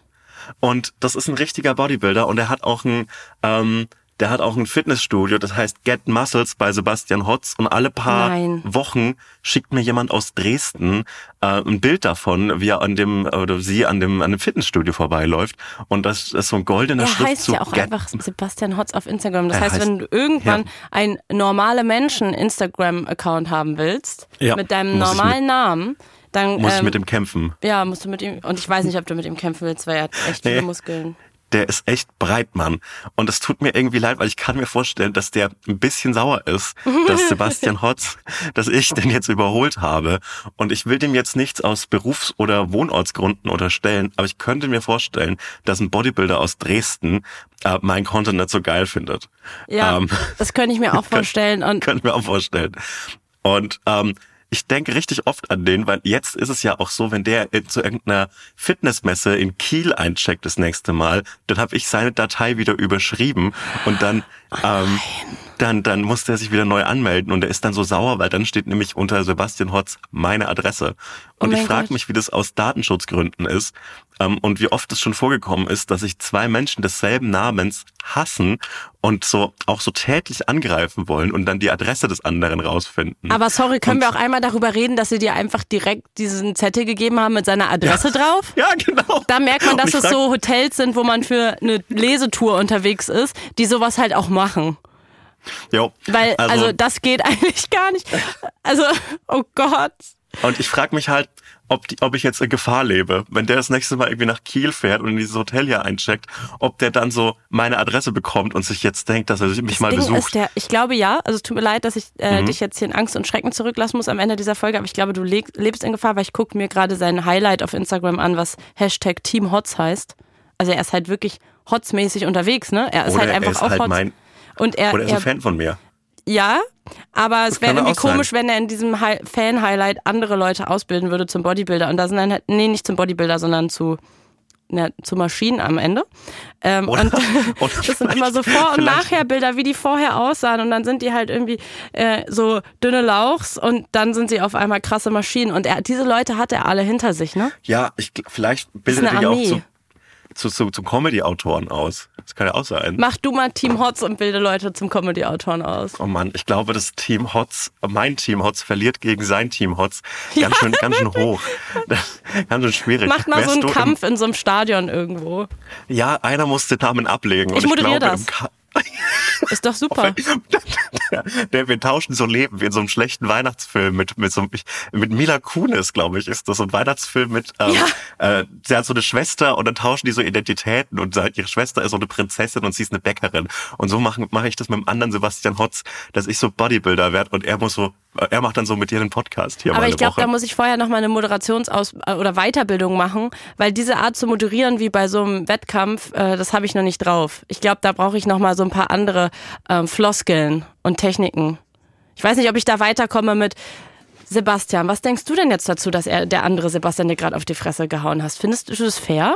Und das ist ein richtiger Bodybuilder und er hat auch ein, ähm, der hat auch ein Fitnessstudio, das heißt Get Muscles bei Sebastian Hotz und alle paar Nein. Wochen schickt mir jemand aus Dresden äh, ein Bild davon, wie er an dem oder sie an dem an dem Fitnessstudio vorbeiläuft und das ist so ein goldener Er heißt Schriftzug. ja auch Get- einfach Sebastian Hotz auf Instagram. Das heißt, heißt- wenn du irgendwann ja. einen normale Menschen Instagram-Account haben willst, Ja. mit deinem Muss ich normalen Namen, dann muss ich ähm, mit dem kämpfen. ja, musst du mit ihm, und ich weiß nicht, ob du mit ihm kämpfen willst, weil er hat echt viele Nee. Muskeln. Der ist echt breit, Mann. Und es tut mir irgendwie leid, weil ich kann mir vorstellen, dass der ein bisschen sauer ist, dass Sebastian Hotz, dass ich den jetzt überholt habe. Und ich will dem jetzt nichts aus Berufs- oder Wohnortsgründen unterstellen, aber ich könnte mir vorstellen, dass ein Bodybuilder aus Dresden äh, mein Content nicht so geil findet. Ja, Ähm, das könnte ich mir auch vorstellen. Und Könnte ich mir auch vorstellen. Und ähm, ich denke richtig oft an den, weil jetzt ist es ja auch so, wenn der zu irgendeiner Fitnessmesse in Kiel eincheckt das nächste Mal, dann habe ich seine Datei wieder überschrieben und dann, ähm, dann, dann musste er sich wieder neu anmelden und er ist dann so sauer, weil dann steht nämlich unter Sebastian Hotz meine Adresse. Und Oh ich frage mich, wie das aus Datenschutzgründen ist ähm, und wie oft es schon vorgekommen ist, dass sich zwei Menschen desselben Namens hassen und so auch so tätlich angreifen wollen und dann die Adresse des anderen rausfinden. Aber sorry, können Und- wir auch einmal darüber reden, dass sie dir einfach direkt diesen Zettel gegeben haben mit seiner Adresse drauf? ja, genau. Da merkt man, dass es so Hotels sind, wo man für eine Lesetour unterwegs ist, die sowas halt auch machen. Jo, Weil, also, das geht eigentlich gar nicht. Also, oh Gott. Und ich frage mich halt, ob, die, ob ich jetzt in Gefahr lebe. Wenn der das nächste Mal irgendwie nach Kiel fährt und in dieses Hotel hier eincheckt, ob der dann so meine Adresse bekommt und sich jetzt denkt, dass er mich mal Ding besucht. der, ich glaube ja, also es tut mir leid, dass ich äh, Mhm. dich jetzt hier in Angst und Schrecken zurücklassen muss am Ende dieser Folge, aber ich glaube, du leg, lebst in Gefahr, weil ich gucke mir gerade sein Highlight auf Instagram an, was Hashtag Team Hotz heißt. Also er ist halt wirklich Hotz-mäßig unterwegs, ne? Er ist Oder halt er einfach ist auch halt Hotz. mein, und er, oder er ist ein Fan von mir. Ja, aber es wäre irgendwie auch sein. komisch, wenn er in diesem Hi- Fan-Highlight andere Leute ausbilden würde zum Bodybuilder. Und da sind dann halt, nee, nicht zum Bodybuilder, sondern zu, na, zu Maschinen am Ende. Ähm, Oder- und oder das sind immer so Vor- und Nachherbilder, wie die vorher aussahen. Und dann sind die halt irgendwie äh, so dünne Lauchs und dann sind sie auf einmal krasse Maschinen. Und er, diese Leute hat er alle hinter sich, ne? Ja, ich, vielleicht bildet er auch zu, zu, zu, zu Comedy-Autoren aus. Das kann ja auch sein. Mach du mal Team Hotz und bilde Leute zum Comedy-Autoren aus. Oh Mann, ich glaube, das Team Hotz, mein Team Hotz verliert gegen sein Team Hotz ganz schön, ganz schön hoch. Ganz schön schwierig. Macht mal Wärst so einen Kampf in so einem Stadion irgendwo. Ja, einer muss den Namen ablegen. Und Ich moderiere glaube, das. Ist doch super. der, wir tauschen so Leben wie in so einem schlechten Weihnachtsfilm mit mit so mit Mila Kunis, glaube ich, ist das so ein Weihnachtsfilm mit. Ähm, äh, sie hat so eine Schwester und dann tauschen die so Identitäten und ihre Schwester ist so eine Prinzessin und sie ist eine Bäckerin und so mache mache ich das mit dem anderen Sebastian Hotz, dass ich so Bodybuilder werde und er muss so, er macht dann so mit dir den Podcast hier Aber ich glaube, da muss ich vorher noch mal eine Moderationsaus- äh, oder Weiterbildung machen, weil diese Art zu moderieren wie bei so einem Wettkampf, äh, das habe ich noch nicht drauf. Ich glaube, da brauche ich noch mal so ein paar andere ähm, Floskeln und Techniken. Ich weiß nicht, ob ich da weiterkomme mit Sebastian. Was denkst du denn jetzt dazu, dass er der andere Sebastian dir gerade auf die Fresse gehauen hast? Findest du das fair?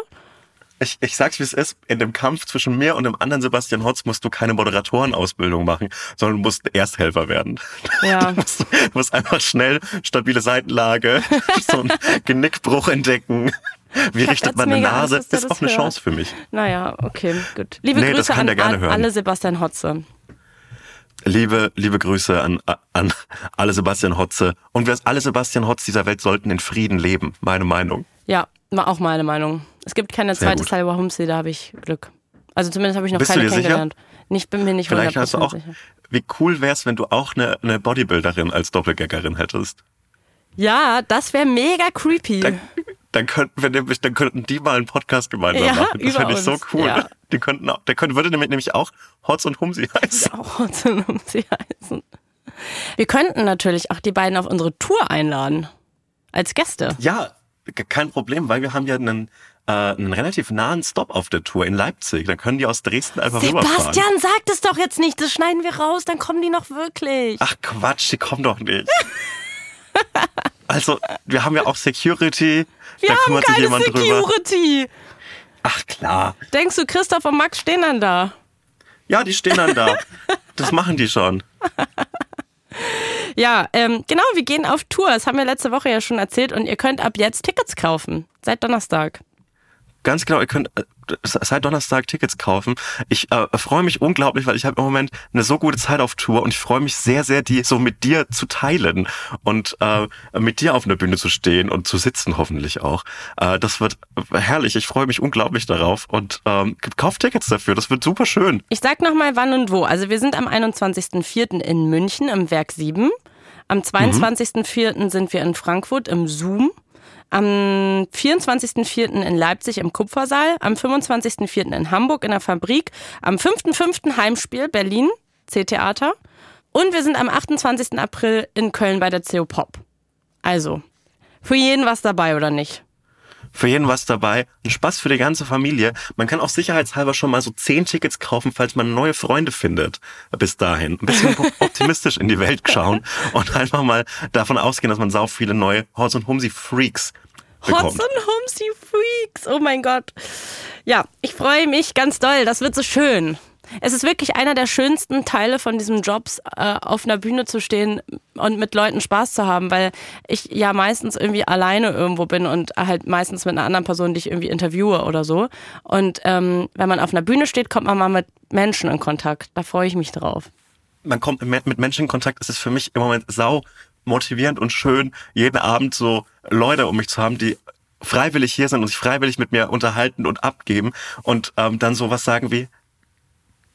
Ich, ich sag's wie es ist, in dem Kampf zwischen mir und dem anderen Sebastian Hotz musst du keine Moderatorenausbildung machen, sondern du musst Ersthelfer werden. Ja. Du musst, musst einfach schnell stabile Seitenlage, so einen Genickbruch entdecken. Wie richtet man eine Nase? Angst, ist auch eine hört. Chance für mich. Naja, okay, gut. Liebe Nee, Grüße an, an alle Sebastian Hotze. Liebe, liebe Grüße an, an alle Sebastian Hotze. Und wir alle Sebastian Hotz dieser Welt sollten in Frieden leben. Meine Meinung. Ja, auch meine Meinung. Es gibt keine Sehr zweite. Salwa Humsi, da habe ich Glück. Also zumindest habe ich noch Bist du keine dir sicher? kennengelernt. Ich bin mir nicht Vielleicht hast du 100% auch, sicher. wie cool wär's, wenn du auch eine, eine Bodybuilderin als Doppelgängerin hättest. Ja, das wäre mega creepy. Dann, dann könnten wir nämlich, dann könnten die mal einen Podcast gemeinsam Ja, machen. Das finde ich so cool. ja. Die könnten auch, der könnte, würde nämlich nämlich auch Hotz und Humsi heißen. auch Hotze Humsi heißen. Wir könnten natürlich auch die beiden auf unsere Tour einladen. Als Gäste. Ja, ke- kein Problem, weil wir haben ja einen, äh, einen relativ nahen Stop auf der Tour in Leipzig. Dann können die aus Dresden einfach rüberfahren. Sebastian, sag das doch jetzt nicht. Das schneiden wir raus, dann kommen die noch wirklich. Ach Quatsch, die kommen doch nicht. Also, wir haben ja auch Security. wir da haben kümmert sich jemand drüber. Security. Ach klar. Denkst du, Christoph und Max stehen dann da? Ja, die stehen dann da. Das machen die schon. Ja, ähm, genau, wir gehen auf Tour. Das haben wir letzte Woche ja schon erzählt und ihr könnt ab jetzt Tickets kaufen. Seit Donnerstag. Ganz genau, ihr könnt äh, seit Donnerstag Tickets kaufen. Ich äh, freue mich unglaublich, weil ich habe im Moment eine so gute Zeit auf Tour und ich freue mich sehr, sehr, die so mit dir zu teilen und äh, mit dir auf einer Bühne zu stehen und zu sitzen hoffentlich auch. Äh, das wird herrlich. Ich freue mich unglaublich darauf und ähm, kauft Tickets dafür. Das wird super schön. Ich sag nochmal wann und wo. Also wir sind am 21.04. in München im Werk 7. Am 22.04. sind wir in Frankfurt im Zoom. Am 24.04. in Leipzig im Kupfersaal. Am 25.04. in Hamburg in der Fabrik. Am 5.05. Heimspiel Berlin, C-Theater. Und wir sind am 28. April in Köln bei der CO Pop. Also, für jeden was dabei oder nicht? Für jeden was dabei. Ein Spaß für die ganze Familie. Man kann auch sicherheitshalber schon mal so zehn Tickets kaufen, falls man neue Freunde findet. Bis dahin. Ein bisschen optimistisch in die Welt schauen und einfach mal davon ausgehen, dass man sau viele neue Horse und Humsi Freaks bekommt. Hotz und Humsi Freaks. Oh mein Gott. Ja, ich freue mich ganz doll. Das wird so schön. Es ist wirklich einer der schönsten Teile von diesem Jobs, äh, auf einer Bühne zu stehen und mit Leuten Spaß zu haben, weil ich ja meistens irgendwie alleine irgendwo bin und halt meistens mit einer anderen Person, die ich irgendwie interviewe oder so. Und ähm, wenn man auf einer Bühne steht, kommt man mal mit Menschen in Kontakt. Da freue ich mich drauf. Man kommt mit Menschen in Kontakt. Es ist für mich im Moment sau motivierend und schön, jeden Abend so Leute um mich zu haben, die freiwillig hier sind und sich freiwillig mit mir unterhalten und abgeben und ähm, dann sowas sagen wie,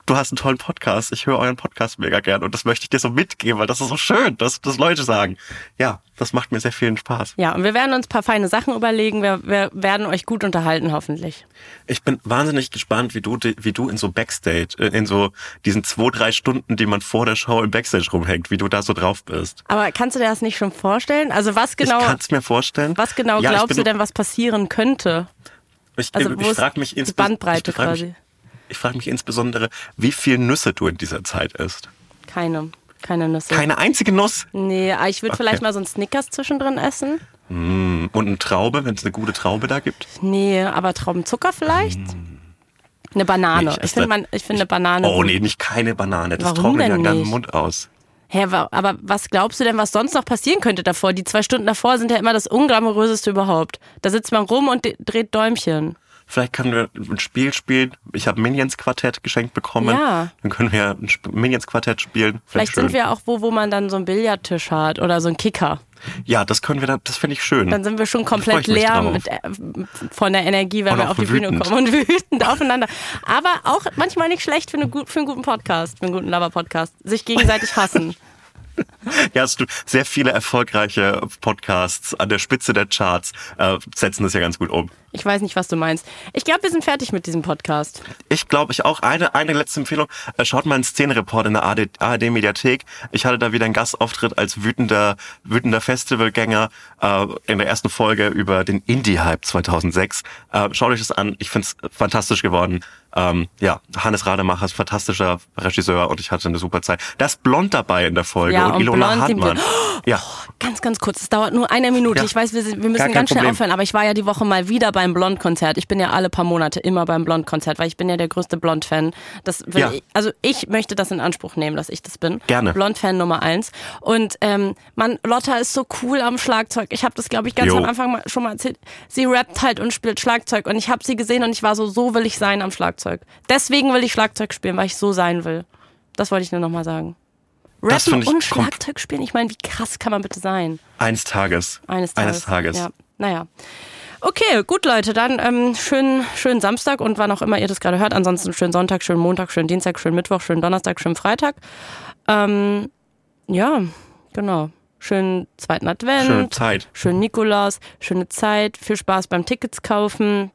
du hast einen tollen Podcast, ich höre euren Podcast mega gern und das möchte ich dir so mitgeben, weil das ist so schön, dass, dass Leute sagen. Ja, das macht mir sehr viel Spaß. Ja, und wir werden uns ein paar feine Sachen überlegen. Wir, wir werden euch gut unterhalten, hoffentlich. Ich bin wahnsinnig gespannt, wie du, wie du in so Backstage, äh, in so diesen zwei, drei Stunden, die man vor der Show im Backstage rumhängt, wie du da so drauf bist. Aber kannst du dir das nicht schon vorstellen? Also was genau? Ich kann es mir vorstellen. Was genau ja, glaubst du denn, was passieren könnte? Ich, also, ich frage mich die Bandbreite quasi. Mich, ich frage mich insbesondere, wie viel Nüsse du in dieser Zeit isst. Keine. Keine Nüsse. Keine einzige Nuss? Nee, ich würde okay. vielleicht mal so einen Snickers zwischendrin essen. Mm, und eine Traube, wenn es eine gute Traube da gibt? Nee, aber Traubenzucker vielleicht? Mm. Eine Banane. Nee, ich, ich finde finde eine Banane. Oh nee, nicht keine Banane. Das Warum trocknet ja in deinem Mund aus. Hä, aber was glaubst du denn, was sonst noch passieren könnte davor? Die zwei Stunden davor sind ja immer das unglamouröseste überhaupt. Da sitzt man rum und dreht Däumchen. Vielleicht können wir ein Spiel spielen. Ich habe Minions Quartett geschenkt bekommen. Ja. Dann können wir ein Minions Quartett spielen. Vielleicht sind wir auch wo, wo man dann so einen Billardtisch hat oder so einen Kicker. Ja, das können wir dann, das finde ich schön. Dann sind wir schon komplett leer mit, äh, von der Energie, wenn und wir auf die wütend. Bühne kommen und wütend aufeinander. Aber auch manchmal nicht schlecht für, eine, für einen guten Podcast, für einen guten Lover-Podcast. Sich gegenseitig hassen. Ja, hast du sehr viele erfolgreiche Podcasts an der Spitze der Charts äh, setzen das ja ganz gut um. Ich weiß nicht, was du meinst. Ich glaube, wir sind fertig mit diesem Podcast. Ich glaube, ich auch. Eine, eine letzte Empfehlung. Äh, schaut mal einen Szenereport in der ARD-Mediathek. Ich hatte da wieder einen Gastauftritt als wütender, wütender Festivalgänger äh, in der ersten Folge über den Indie-Hype 2006. Äh, schaut euch das an. Ich finde es fantastisch geworden. Ähm, ja, Hannes Rademacher ist fantastischer Regisseur und ich hatte eine super Zeit. Da ist Blond dabei in der Folge ja, und, und Ilona Hartmann. Oh, ja. ganz, ganz kurz. Es dauert nur eine Minute. Ja. Ich weiß, wir, wir müssen ganz schnell Problem. aufhören, aber ich war ja die Woche mal wieder beim Blond-Konzert. Ich bin ja alle paar Monate immer beim Blond-Konzert, weil ich bin ja der größte Blond-Fan. ja. Ich, also ich möchte das in Anspruch nehmen, dass ich das bin. Gerne. Blond-Fan Nummer eins. Und ähm, man, Lotta ist so cool am Schlagzeug. Ich habe das, glaube ich, ganz jo. am Anfang mal, schon mal erzählt. Sie rappt halt und spielt Schlagzeug und ich habe sie gesehen und ich war so, so will ich sein am Schlagzeug. Deswegen will ich Schlagzeug spielen, weil ich so sein will. Das wollte ich nur nochmal sagen. Rappen und Schlagzeug spielen, ich meine, wie krass kann man bitte sein? Eines Tages. Eines Tages. Eines Tages. Ja, naja. Okay, gut Leute, dann ähm, schönen, schönen Samstag und wann auch immer ihr das gerade hört. Ansonsten schönen Sonntag, schönen Montag, schönen Dienstag, schönen Mittwoch, schönen Donnerstag, schönen Freitag. Ähm, ja, genau. Schönen zweiten Advent. Schöne Zeit. Schönen Nikolaus. Schöne Zeit. Viel Spaß beim Tickets kaufen.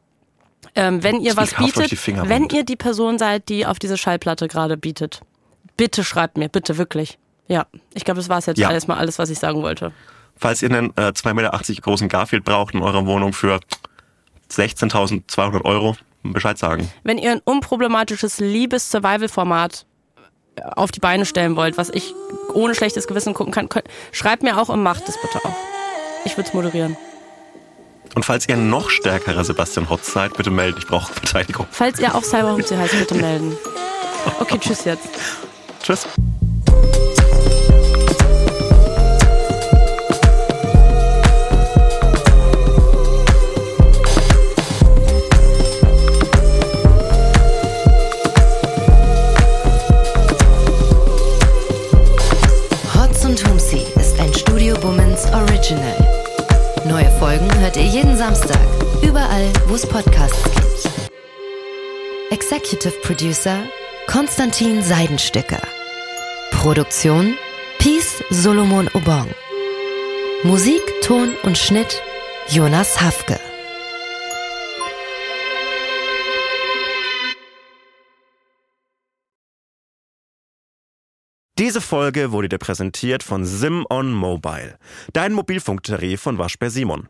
Ähm, wenn ihr was bietet, wenn ihr die Person seid, die auf diese Schallplatte gerade bietet, bitte schreibt mir, bitte wirklich. Ja, ich glaube, das war es jetzt ja. alles mal alles, was ich sagen wollte. Falls ihr einen äh, 2,80 Meter großen Garfield braucht in eurer Wohnung für 16.200 Euro, Bescheid sagen. Wenn ihr ein unproblematisches Liebes-Survival-Format äh, auf die Beine stellen wollt, was ich ohne schlechtes Gewissen gucken kann, könnt, schreibt mir auch und macht es bitte auch. Ich würde es moderieren. Und falls ihr noch stärkerer Sebastian Hotz seid, bitte melden. Ich brauche Verteidigung. Falls ihr auch Cyber Hotz heißt, bitte melden. Okay, tschüss jetzt. Tschüss. Hotz und Humsi ist ein Studio Bummens Original. Neue Folgen hört ihr jeden Samstag, überall, wo es Podcasts gibt. Executive Producer Konstantin Seidenstücker. Produktion Peace Solomon Obong. Musik, Ton und Schnitt Jonas Hafke. Diese Folge wurde dir präsentiert von Sim on Mobile, dein Mobilfunktarif von Waschbär Simon.